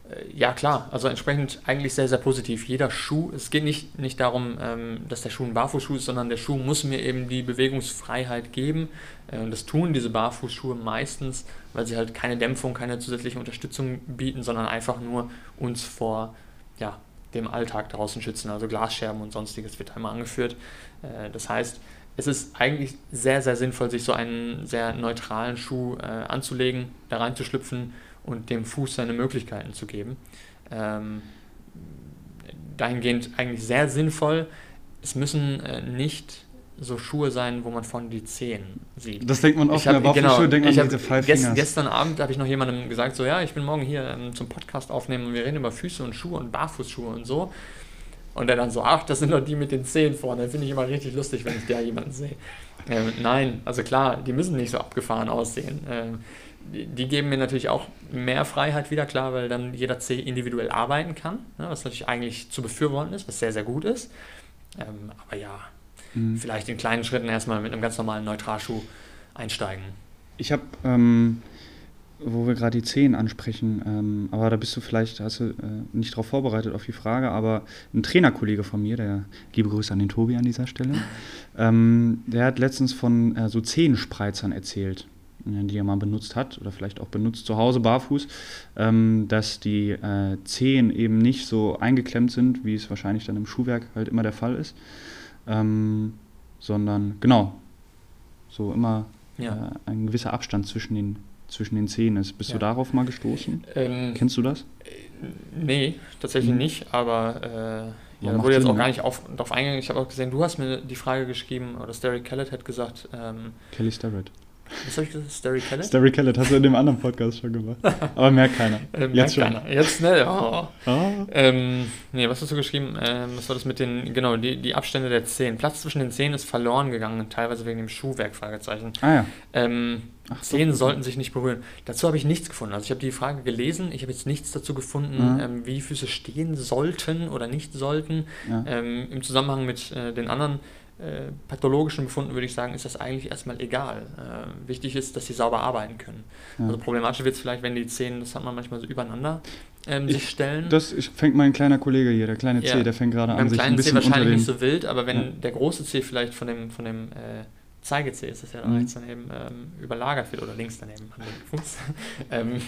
Äh, ja, klar, also entsprechend eigentlich sehr, sehr positiv. Jeder Schuh, es geht nicht, nicht darum, ähm, dass der Schuh ein Barfußschuh ist, sondern der Schuh muss mir eben die Bewegungsfreiheit geben. Äh, und das tun diese Barfußschuhe meistens, weil sie halt keine Dämpfung, keine zusätzliche Unterstützung bieten, sondern einfach nur uns vor ja, dem Alltag draußen schützen. Also Glasscherben und sonstiges wird einmal angeführt. Äh, das heißt, es ist eigentlich sehr, sehr sinnvoll, sich so einen sehr neutralen Schuh anzulegen, da reinzuschlüpfen und dem Fuß seine Möglichkeiten zu geben. Ähm, dahingehend eigentlich sehr sinnvoll. Es müssen äh, nicht so Schuhe sein, wo man von die Zehen sieht. Das denkt man oft, hab, genau, denkt man ich diese Five gest. Gestern Abend habe ich noch jemandem gesagt, so ja, ich bin morgen hier ähm, zum Podcast aufnehmen und wir reden über Füße und Schuhe und Barfußschuhe und so. Und er dann so, ach, das sind doch die mit den Zehen vorne. Finde ich immer richtig lustig, wenn ich da jemanden sehe. Ähm, nein, also klar, die müssen nicht so abgefahren aussehen. Ähm, die, geben mir natürlich auch mehr Freiheit wieder, klar, weil dann jeder C individuell arbeiten kann, ne, was natürlich eigentlich zu befürworten ist, was sehr, sehr gut ist. Ähm, aber ja, mhm. vielleicht in kleinen Schritten erstmal mit einem ganz normalen Neutralschuh einsteigen. Ich habe, ähm, wo wir gerade die Zehen ansprechen, ähm, aber da bist du vielleicht, hast du äh, nicht darauf vorbereitet auf die Frage, aber ein Trainerkollege von mir, der, liebe Grüße an den Tobi an dieser Stelle, ähm, der hat letztens von äh, so Zehenspreizern erzählt die er mal benutzt hat oder vielleicht auch benutzt zu Hause barfuß, ähm, dass die äh, Zehen eben nicht so eingeklemmt sind, wie es wahrscheinlich dann im Schuhwerk halt immer der Fall ist, ähm, sondern genau, so immer ja. äh, ein gewisser Abstand zwischen den, zwischen den Zehen ist. Bist ja. du darauf mal gestoßen? Ähm, Kennst du das? Äh, nee, tatsächlich mhm. nicht, aber äh, ja, da wurde jetzt auch gar nicht auf, darauf eingegangen. Ich habe auch gesehen, du hast mir die Frage geschrieben, oder Starry Kellett hat gesagt. Ähm, Kelly Starrett. Was habe ich gesagt? Starry Kellett? Starry Kellett hast du in dem anderen Podcast schon gemacht. Aber merkt keiner. äh, Jetzt schon. Keiner. Jetzt, ne? Oh. oh. Ähm, nee, was hast du geschrieben? Ähm, was war das mit den, genau, die, die Abstände der Zehen. Platz zwischen den Zehen ist verloren gegangen, teilweise wegen dem Schuhwerk, Fragezeichen. Ah ja. Ähm, Ach, Zehen so. sollten sich nicht berühren. Dazu habe ich nichts gefunden. Also ich habe die Frage gelesen, ich habe jetzt nichts dazu gefunden, mhm. ähm, wie Füße stehen sollten oder nicht sollten. Ja. Ähm, Im Zusammenhang mit äh, den anderen äh, pathologischen Befunden würde ich sagen, ist das eigentlich erstmal egal. Äh, wichtig ist, dass sie sauber arbeiten können. Ja. Also problematisch wird es vielleicht, wenn die Zehen, das hat man manchmal so übereinander, ähm, sich stellen. Das fängt mein kleiner Kollege hier, der kleine ja. C, der fängt gerade an, sich ein bisschen C wahrscheinlich nicht so wild, aber wenn ja. der große C vielleicht von dem, von dem äh, Zeige-C ist das ja mhm. rechts daneben ähm, überlagert wird oder links daneben an dem Fuß. ähm.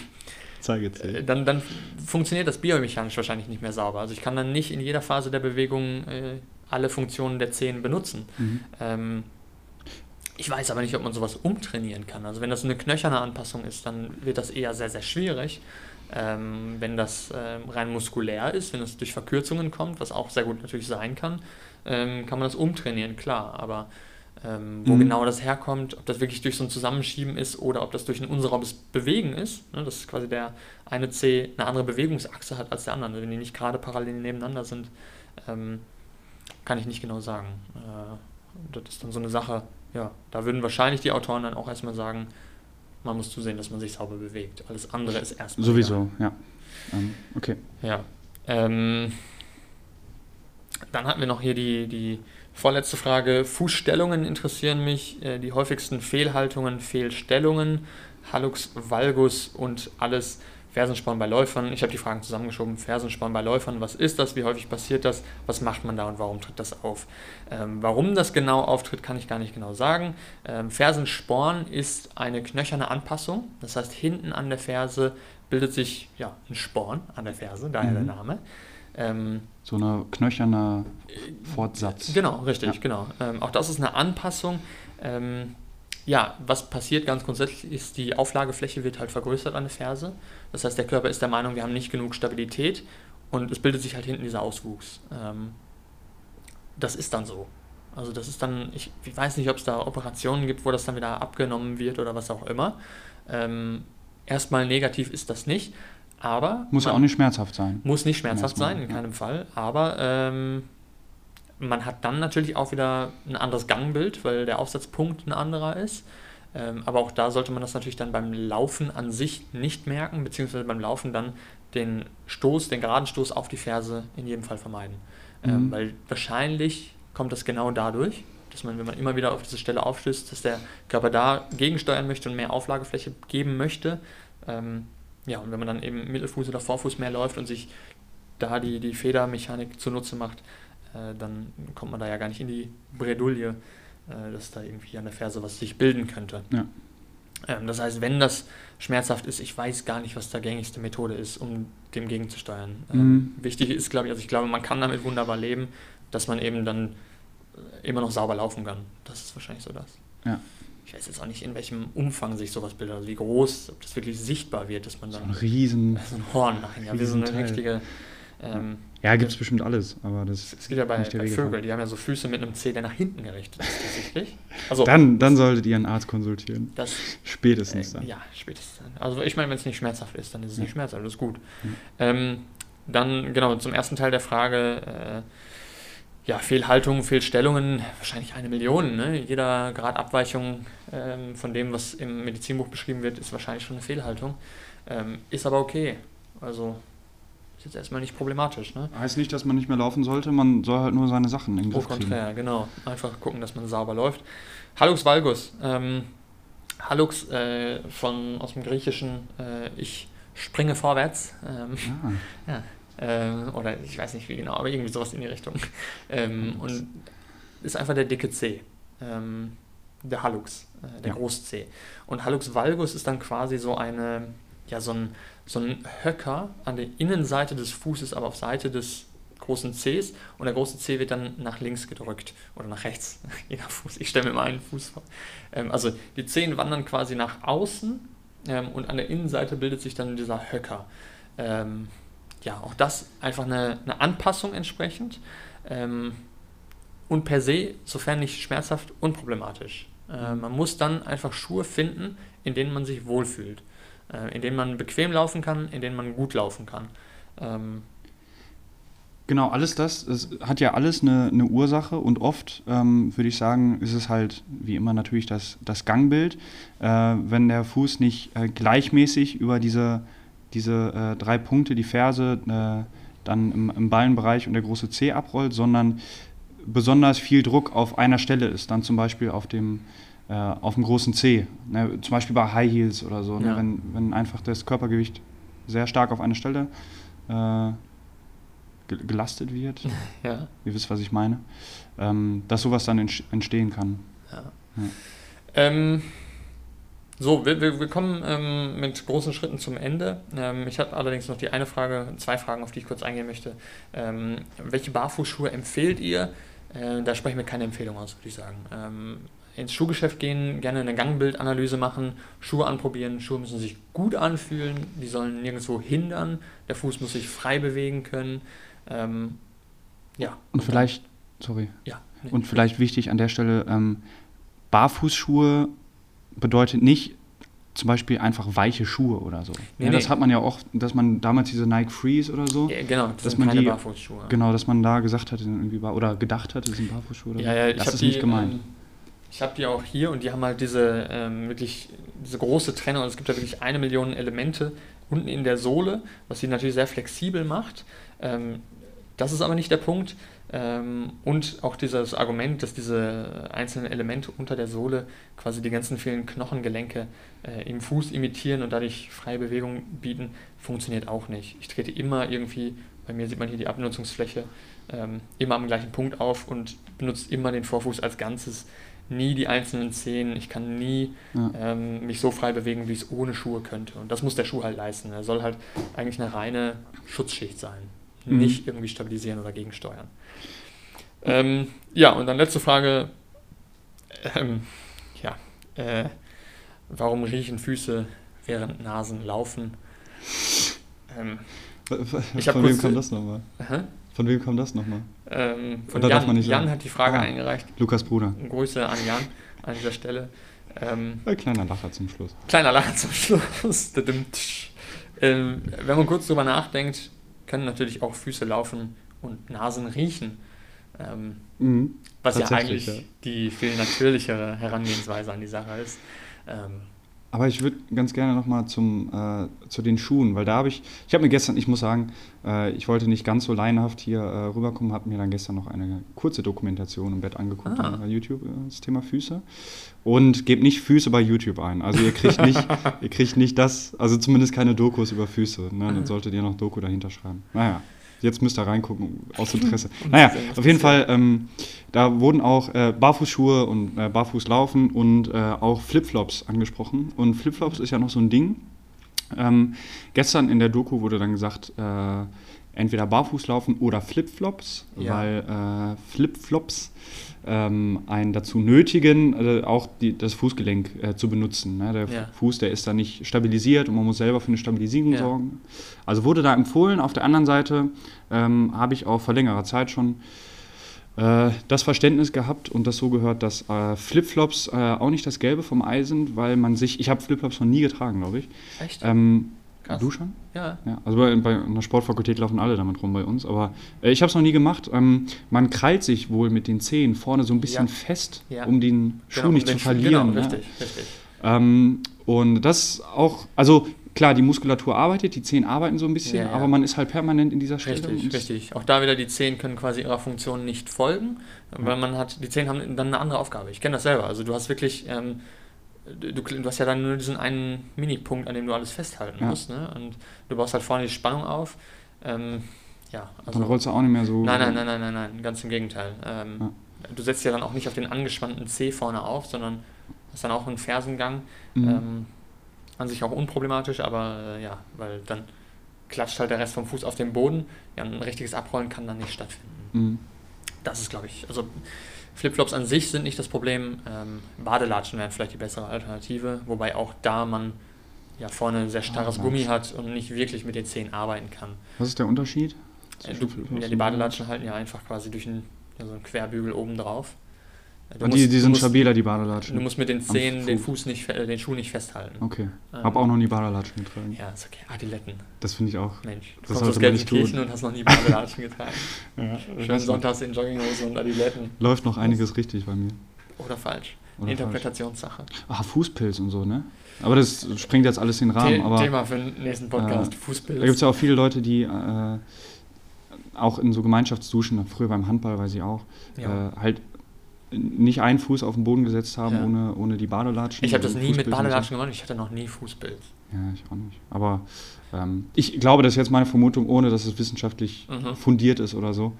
Äh, dann, dann funktioniert das biomechanisch wahrscheinlich nicht mehr sauber. Also ich kann dann nicht in jeder Phase der Bewegung äh, alle Funktionen der Zehen benutzen. Mhm. Ähm, ich weiß aber nicht, ob man sowas umtrainieren kann. Also wenn das eine knöcherne Anpassung ist, dann wird das eher sehr, sehr schwierig. Ähm, wenn das ähm, rein muskulär ist, wenn es durch Verkürzungen kommt, was auch sehr gut natürlich sein kann, ähm, kann man das umtrainieren, klar. Aber ähm, wo mhm. genau das herkommt, ob das wirklich durch so ein Zusammenschieben ist oder ob das durch ein unsaubes Bewegen ist, ne, dass quasi der eine C eine andere Bewegungsachse hat als der andere, wenn die nicht gerade parallel nebeneinander sind, ähm, kann ich nicht genau sagen. Äh, das ist dann so eine Sache, ja, da würden wahrscheinlich die Autoren dann auch erstmal sagen, man muss zusehen, dass man sich sauber bewegt. Alles andere ist erstmal. Sowieso, egal. ja. Ähm, okay. Ja. Ähm, dann hatten wir noch hier die, die vorletzte Frage. Fußstellungen interessieren mich. Äh, die häufigsten Fehlhaltungen, Fehlstellungen, Hallux valgus und alles Fersensporn bei Läufern. Ich habe die Fragen zusammengeschoben. Fersensporn bei Läufern, was ist das? Wie häufig passiert das? Was macht man da und warum tritt das auf? Ähm, warum das genau auftritt, kann ich gar nicht genau sagen. Ähm, Fersensporn ist eine knöcherne Anpassung. Das heißt, hinten an der Ferse bildet sich ja, ein Sporn an der Ferse, daher mhm. der Name. Ähm, so eine knöcherne Fortsatz. Genau, richtig, ja. genau. Ähm, auch das ist eine Anpassung. Ähm, ja, was passiert ganz grundsätzlich ist, die Auflagefläche wird halt vergrößert an der Ferse. Das heißt, der Körper ist der Meinung, wir haben nicht genug Stabilität und es bildet sich halt hinten dieser Auswuchs. Ähm, das ist dann so. Also das ist dann, ich, ich weiß nicht, ob es da Operationen gibt, wo das dann wieder abgenommen wird oder was auch immer. Ähm, erstmal negativ ist das nicht, aber... Muss ja auch nicht schmerzhaft sein. Muss nicht schmerzhaft sein, in keinem Fall. Aber ähm, man hat dann natürlich auch wieder ein anderes Gangbild, weil der Aufsatzpunkt ein anderer ist. Ähm, aber auch da sollte man das natürlich dann beim Laufen an sich nicht merken, beziehungsweise beim Laufen dann den Stoß, den geraden Stoß auf die Ferse in jedem Fall vermeiden. Ähm, mhm. Ähm, weil wahrscheinlich kommt das genau dadurch, dass man, wenn man immer wieder auf diese Stelle aufstößt, dass der Körper da gegensteuern möchte und mehr Auflagefläche geben möchte. Ähm, ja, und wenn man dann eben Mittelfuß oder Vorfuß mehr läuft und sich da die, die Federmechanik zunutze macht, äh, dann kommt man da ja gar nicht in die Bredouille, äh, dass da irgendwie an der Ferse was sich bilden könnte. Ja. Ähm, das heißt, wenn das schmerzhaft ist, ich weiß gar nicht, was da gängigste Methode ist, um dem gegenzusteuern. Ähm, Mhm. wichtig ist, glaube ich, also ich glaube, man kann damit wunderbar leben, dass man eben dann äh, immer noch sauber laufen kann. Das ist wahrscheinlich so das. Ja. Ich weiß jetzt auch nicht, in welchem Umfang sich sowas bildet, also wie groß, ob das wirklich sichtbar wird, dass man So dann ein riesen. so ein Horn nachher, ja, wie so eine richtige. Ähm, Ja, gibt es bestimmt alles, aber das es gibt ja bei, nicht der bei. Vögeln, die haben ja so Füße mit einem Zeh, der nach hinten gerichtet ist, tatsächlich. Also, Dann, dann solltet ihr einen Arzt konsultieren. das Spätestens Äh, dann. ja, spätestens dann. Also ich meine, wenn es nicht schmerzhaft ist, dann ist es Ja. nicht schmerzhaft, das ist gut. Mhm. Ähm, dann, genau, zum ersten Teil der Frage, äh, ja, Fehlhaltungen, Fehlstellungen, wahrscheinlich eine Million. Ne? Jeder Grad Abweichung ähm, von dem, was im Medizinbuch beschrieben wird, ist wahrscheinlich schon eine Fehlhaltung. Ähm, ist aber okay. Also ist jetzt erstmal nicht problematisch. Ne? Heißt nicht, dass man nicht mehr laufen sollte, man soll halt nur seine Sachen in den Griff kriegen. contraire, genau. Einfach gucken, dass man sauber läuft. Hallux Valgus. Ähm, Hallux äh, von, aus dem Griechischen, äh, ich springe vorwärts. Ähm, Ah, äh, oder ich weiß nicht wie genau, aber irgendwie sowas in die Richtung. Ähm, und ist einfach der dicke C. Ähm, der Hallux, äh, der Ja. Groß-C. Und Hallux valgus ist dann quasi so eine, ja, so ein, so ein Höcker an der Innenseite des Fußes, aber auf Seite des großen Cs und der große C wird dann nach links gedrückt oder nach rechts, je nach Fuß. Ich stelle mir mal einen Fuß vor. Ähm, also die Zehen wandern quasi nach außen ähm, und an der Innenseite bildet sich dann dieser Höcker. Ähm, ja, auch das einfach eine, eine Anpassung entsprechend ähm, und per se, sofern nicht schmerzhaft, unproblematisch. Äh, man muss dann einfach Schuhe finden, in denen man sich wohlfühlt, äh, in denen man bequem laufen kann, in denen man gut laufen kann. Ähm, Genau, alles das, es hat ja alles eine, eine Ursache und oft, ähm, würde ich sagen, ist es halt wie immer natürlich das, das Gangbild. Äh, wenn der Fuß nicht äh, gleichmäßig über diese, diese äh, drei Punkte, die Ferse, äh, dann im, im Ballenbereich und der große C abrollt, sondern besonders viel Druck auf einer Stelle ist, dann zum Beispiel auf dem, äh, auf dem großen C, ne, zum Beispiel bei High Heels oder so, ne, Ja. wenn, wenn einfach das Körpergewicht sehr stark auf eine Stelle äh, ge- gelastet wird, ja, ihr wisst, was ich meine, ähm, dass sowas dann entstehen kann. ja. Ja. Ähm, so, wir, wir, wir kommen ähm, mit großen Schritten zum Ende. Ähm, ich habe allerdings noch die eine Frage, zwei Fragen, auf die ich kurz eingehen möchte. Ähm, welche Barfußschuhe empfehlt ihr? Äh, da sprechen wir keine Empfehlung aus, würde ich sagen. Ins Schuhgeschäft gehen, gerne eine Gangbildanalyse machen, Schuhe anprobieren. Schuhe müssen sich gut anfühlen, die sollen nirgendwo hindern. Der Fuß muss sich frei bewegen können. Ähm, ja. Und vielleicht, sorry, Ja. nee. und vielleicht wichtig an der Stelle, ähm, Barfußschuhe bedeutet nicht zum Beispiel einfach weiche Schuhe oder so. Nee, ja, das nee. hat man ja auch, dass man damals diese Nike Freeze oder so, Ja, genau, das dass sind man keine die- Barfußschuhe. genau, dass man da gesagt hat, irgendwie oder gedacht hat, das sind Barfußschuhe oder Ja, so. ja, ich das habe ist die, nicht gemeint. Ähm, ich habe die auch hier und die haben halt diese ähm, wirklich diese große Trennung. Also es gibt da wirklich eine Million Elemente unten in der Sohle, was sie natürlich sehr flexibel macht. Ähm, das ist aber nicht der Punkt. Ähm, und auch dieses Argument, dass diese einzelnen Elemente unter der Sohle quasi die ganzen vielen Knochengelenke äh, im Fuß imitieren und dadurch freie Bewegung bieten, funktioniert auch nicht. Ich trete immer irgendwie, bei mir sieht man hier die Abnutzungsfläche, ähm, immer am gleichen Punkt auf und benutze immer den Vorfuß als Ganzes, nie die einzelnen Zehen. Ich kann nie Ja. ähm, mich so frei bewegen, wie ich es ohne Schuhe könnte. Und das muss der Schuh halt leisten. Er soll halt eigentlich eine reine Schutzschicht sein, Mhm. nicht irgendwie stabilisieren oder gegensteuern. Ähm, ja, und dann letzte Frage. Ähm, ja, äh, warum riechen Füße während Nasen laufen? Ähm, Ich Von wem kam das nochmal? hä? Von wem kam das nochmal? ähm, von Oder darf man Jan, nicht Jan sagen? hat die Frage Ah. eingereicht. Lukas Bruder. Grüße an Jan an dieser Stelle. Ähm, Ein kleiner Lacher zum Schluss. kleiner Lacher zum Schluss. Ähm, wenn man kurz drüber nachdenkt, können natürlich auch Füße laufen und Nasen riechen. Ähm, Mhm. was ja eigentlich ja. die viel natürlichere Herangehensweise an die Sache ist. Ähm, Aber ich würde ganz gerne nochmal zum äh, zu den Schuhen, weil da habe ich, ich habe mir gestern, ich muss sagen, äh, ich wollte nicht ganz so laienhaft hier äh, rüberkommen, habe mir dann gestern noch eine kurze Dokumentation im Bett angeguckt Ah. bei YouTube, äh, das Thema Füße. Und gebt nicht Füße bei YouTube ein. Also ihr kriegt nicht, ihr kriegt nicht das, also zumindest keine Dokus über Füße. Ne? Dann solltet ihr noch Doku dahinter schreiben. Naja. Jetzt müsst ihr reingucken, aus Interesse. naja, auf jeden Fall, ähm, da wurden auch äh, Barfußschuhe und äh, Barfußlaufen und äh, auch Flipflops angesprochen. Und Flipflops ist ja noch so ein Ding. Ähm, gestern in der Doku wurde dann gesagt, äh, entweder Barfußlaufen oder Flipflops, Ja. weil äh, Flipflops ähm, einen dazu nötigen, äh, auch die, das Fußgelenk äh, zu benutzen. Ne? Der Ja. Fuß, der ist dann nicht stabilisiert und man muss selber für eine Stabilisierung Ja. sorgen. Also wurde da empfohlen. Auf der anderen Seite ähm, habe ich auch vor längerer Zeit schon äh, das Verständnis gehabt und das so gehört, dass äh, Flipflops äh, auch nicht das Gelbe vom Ei sind, weil man sich, ich habe Flipflops noch nie getragen, glaube ich. Echt? Ähm, Krass. du schon? ja. Ja, also bei, bei einer Sportfakultät laufen alle damit rum bei uns, aber äh, ich habe es noch nie gemacht. Ähm, man krallt sich wohl mit den Zehen vorne so ein bisschen Ja. fest, Ja. um den Schuh Genau, um nicht den zu verlieren. Genau, ne? richtig, richtig. Ähm, und das auch, also klar, die Muskulatur arbeitet, die Zehen arbeiten so ein bisschen, aber man ist halt permanent in dieser Stellung. Richtig, richtig. Auch da wieder die Zehen können quasi ihrer Funktion nicht folgen, weil man hat, die Zehen haben dann eine andere Aufgabe. Ich kenne das selber. Also du hast wirklich, ähm, du, du hast ja dann nur diesen einen Minipunkt, an dem du alles festhalten Ja. musst. Ne? Und du baust halt vorne die Spannung auf. Ähm, ja, also Dann rollst du auch nicht mehr so. Nein, nein, nein, nein, nein, nein, ganz im Gegenteil. Ähm, Du setzt ja dann auch nicht auf den angespannten C vorne auf, sondern hast dann auch einen Fersengang. Mhm. Ähm, an sich auch unproblematisch, aber äh, ja, weil dann klatscht halt der Rest vom Fuß auf den Boden. Ja, ein richtiges Abrollen kann dann nicht stattfinden. Mhm. Das ist, glaube ich, also Flipflops an sich sind nicht das Problem. Ähm, Badelatschen wären vielleicht die bessere Alternative, wobei auch da man ja vorne sehr starres Badelatschen. Gummi hat und nicht wirklich mit den Zehen arbeiten kann. Was ist der Unterschied? Äh, du, ja, die Badelatschen halten ja einfach quasi durch einen, ja, so einen Querbügel oben drauf. Du Und die, musst- die sind musst- stabiler, die Badelatschen. Du musst mit den Zehen den, Fuß. Fuß nicht, äh, den Schuh nicht festhalten. Okay. Ähm, Hab auch noch nie Badelatschen getragen. Ja, ist okay. Adiletten. Das finde ich auch. Mensch, du Das kommst aus Gelsenkirchen und hast noch nie Badelatschen getragen. Ja, Schön sonntags in Jogginghose und Adiletten. Läuft noch einiges richtig bei mir. Oder falsch. Oder Interpretationssache. Ah, Fußpilz und so, ne? Aber das sprengt jetzt alles den Rahmen. The aber Thema für den nächsten Podcast. äh, Fußbild. Da gibt es ja auch viele Leute, die äh, auch in so Gemeinschaftsduschen, früher beim Handball weiß ich auch, Ja. äh, halt nicht einen Fuß auf den Boden gesetzt haben Ja. ohne, ohne die Badelatschen. ich habe das nie mit Badelatschen gemacht. Ich hatte noch nie Fußbild. Ja, ich auch nicht. Aber ähm, ich glaube, das ist jetzt meine Vermutung, ohne dass es wissenschaftlich Mhm. fundiert ist oder so,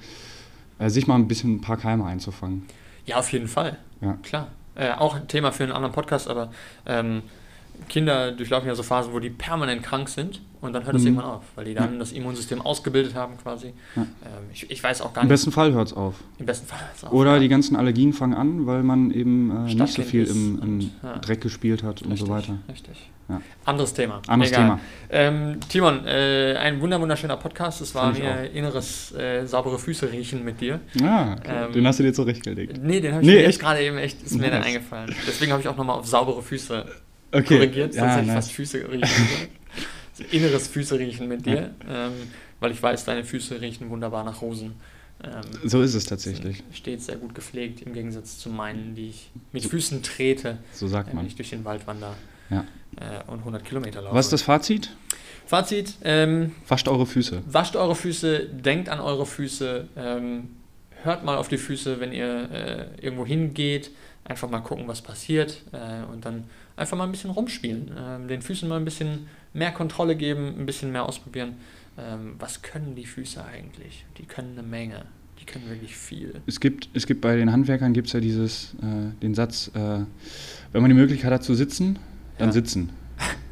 äh, sich mal ein bisschen ein paar Keime einzufangen. Ja, auf jeden Fall. Ja. Klar. Äh, auch ein Thema für einen anderen Podcast, aber ähm, Kinder durchlaufen ja so Phasen, wo die permanent krank sind und dann hört es Mhm. irgendwann auf, weil die dann das Immunsystem ausgebildet haben quasi. Ja. Ähm, ich, ich weiß auch gar Im nicht. besten Fall hört es auf. Im besten Fall hört's auf, Oder ja. die ganzen Allergien fangen an, weil man eben äh, nicht so viel im, im und- ja. Dreck gespielt hat und so Richtig, weiter. Richtig. Ja. Anderes Thema. Anderes Egal. Thema. Ähm, Timon, äh, ein wunder wunderschöner Podcast. Es war mir inneres äh, saubere Füße riechen mit dir. Ja, okay. Ähm, den hast du dir zurechtgelegt. Nee, den habe ich Nee, mir gerade eben echt, ist mir dann Nice. eingefallen. Deswegen habe ich auch nochmal auf saubere Füße Okay. korrigiert, ja, hätte ich nice. fast Füße riechen. So Inneres Füße riechen mit dir, ähm, weil ich weiß, deine Füße riechen wunderbar nach Rosen. Ähm, So ist es tatsächlich. Stets sehr gut gepflegt, im Gegensatz zu meinen, die ich mit Füßen trete, So sagt äh, wenn man. ich durch den Wald wandere Ja. äh, und 100 Kilometer laufe. Was ist das Fazit? Fazit, ähm, Wascht eure Füße. wascht eure Füße, denkt an eure Füße, ähm, hört mal auf die Füße, wenn ihr äh, irgendwo hingeht, einfach mal gucken, was passiert äh, und dann einfach mal ein bisschen rumspielen, ähm, den Füßen mal ein bisschen mehr Kontrolle geben, ein bisschen mehr ausprobieren. Ähm, was können die Füße eigentlich? Die können eine Menge, die können wirklich viel. Es gibt, es gibt bei den Handwerkern gibt's ja dieses, äh, den Satz, äh, wenn man die Möglichkeit hat zu sitzen, dann Ja. sitzen.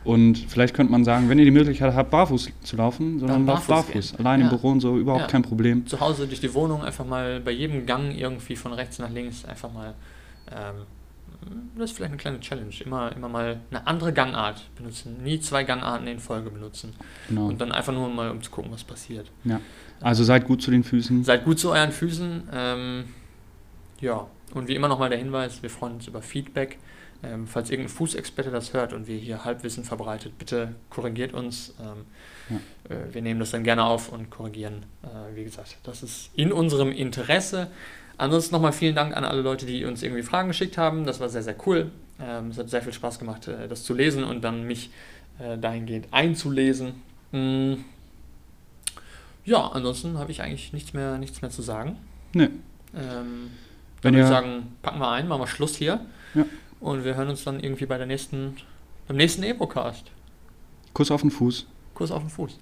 Und vielleicht könnte man sagen, wenn ihr die Möglichkeit habt, barfuß zu laufen, sondern Dann lauft barfuß barfuß. Allein im Ja. Büro und so, überhaupt Ja. kein Problem. Zu Hause durch die Wohnung einfach mal bei jedem Gang irgendwie von rechts nach links einfach mal ähm, das ist vielleicht eine kleine Challenge. Immer, immer mal eine andere Gangart benutzen. Nie zwei Gangarten in Folge benutzen. Genau. Und dann einfach nur mal, um zu gucken, was passiert. Ja. Also seid gut zu den Füßen. Seid gut zu euren Füßen. Ähm, ja, und wie immer nochmal der Hinweis, wir freuen uns über Feedback. Ähm, falls irgendein Fußexperte das hört und wir hier Halbwissen verbreitet, bitte korrigiert uns. Ähm, äh, wir nehmen das dann gerne auf und korrigieren. Äh, wie gesagt, das ist in unserem Interesse. Ansonsten nochmal vielen Dank an alle Leute, die uns irgendwie Fragen geschickt haben. Das war sehr, sehr cool. Ähm, es hat sehr viel Spaß gemacht, äh, das zu lesen und dann mich äh, dahingehend einzulesen. Mm. Ja, ansonsten habe ich eigentlich nichts mehr, nichts mehr zu sagen. Nee. Ähm, Wenn dann würde ich sagen, packen wir ein, machen wir Schluss hier. Ja. Und wir hören uns dann irgendwie bei der nächsten, beim nächsten Epocast. Kuss auf den Fuß. Kurs auf den Fuß.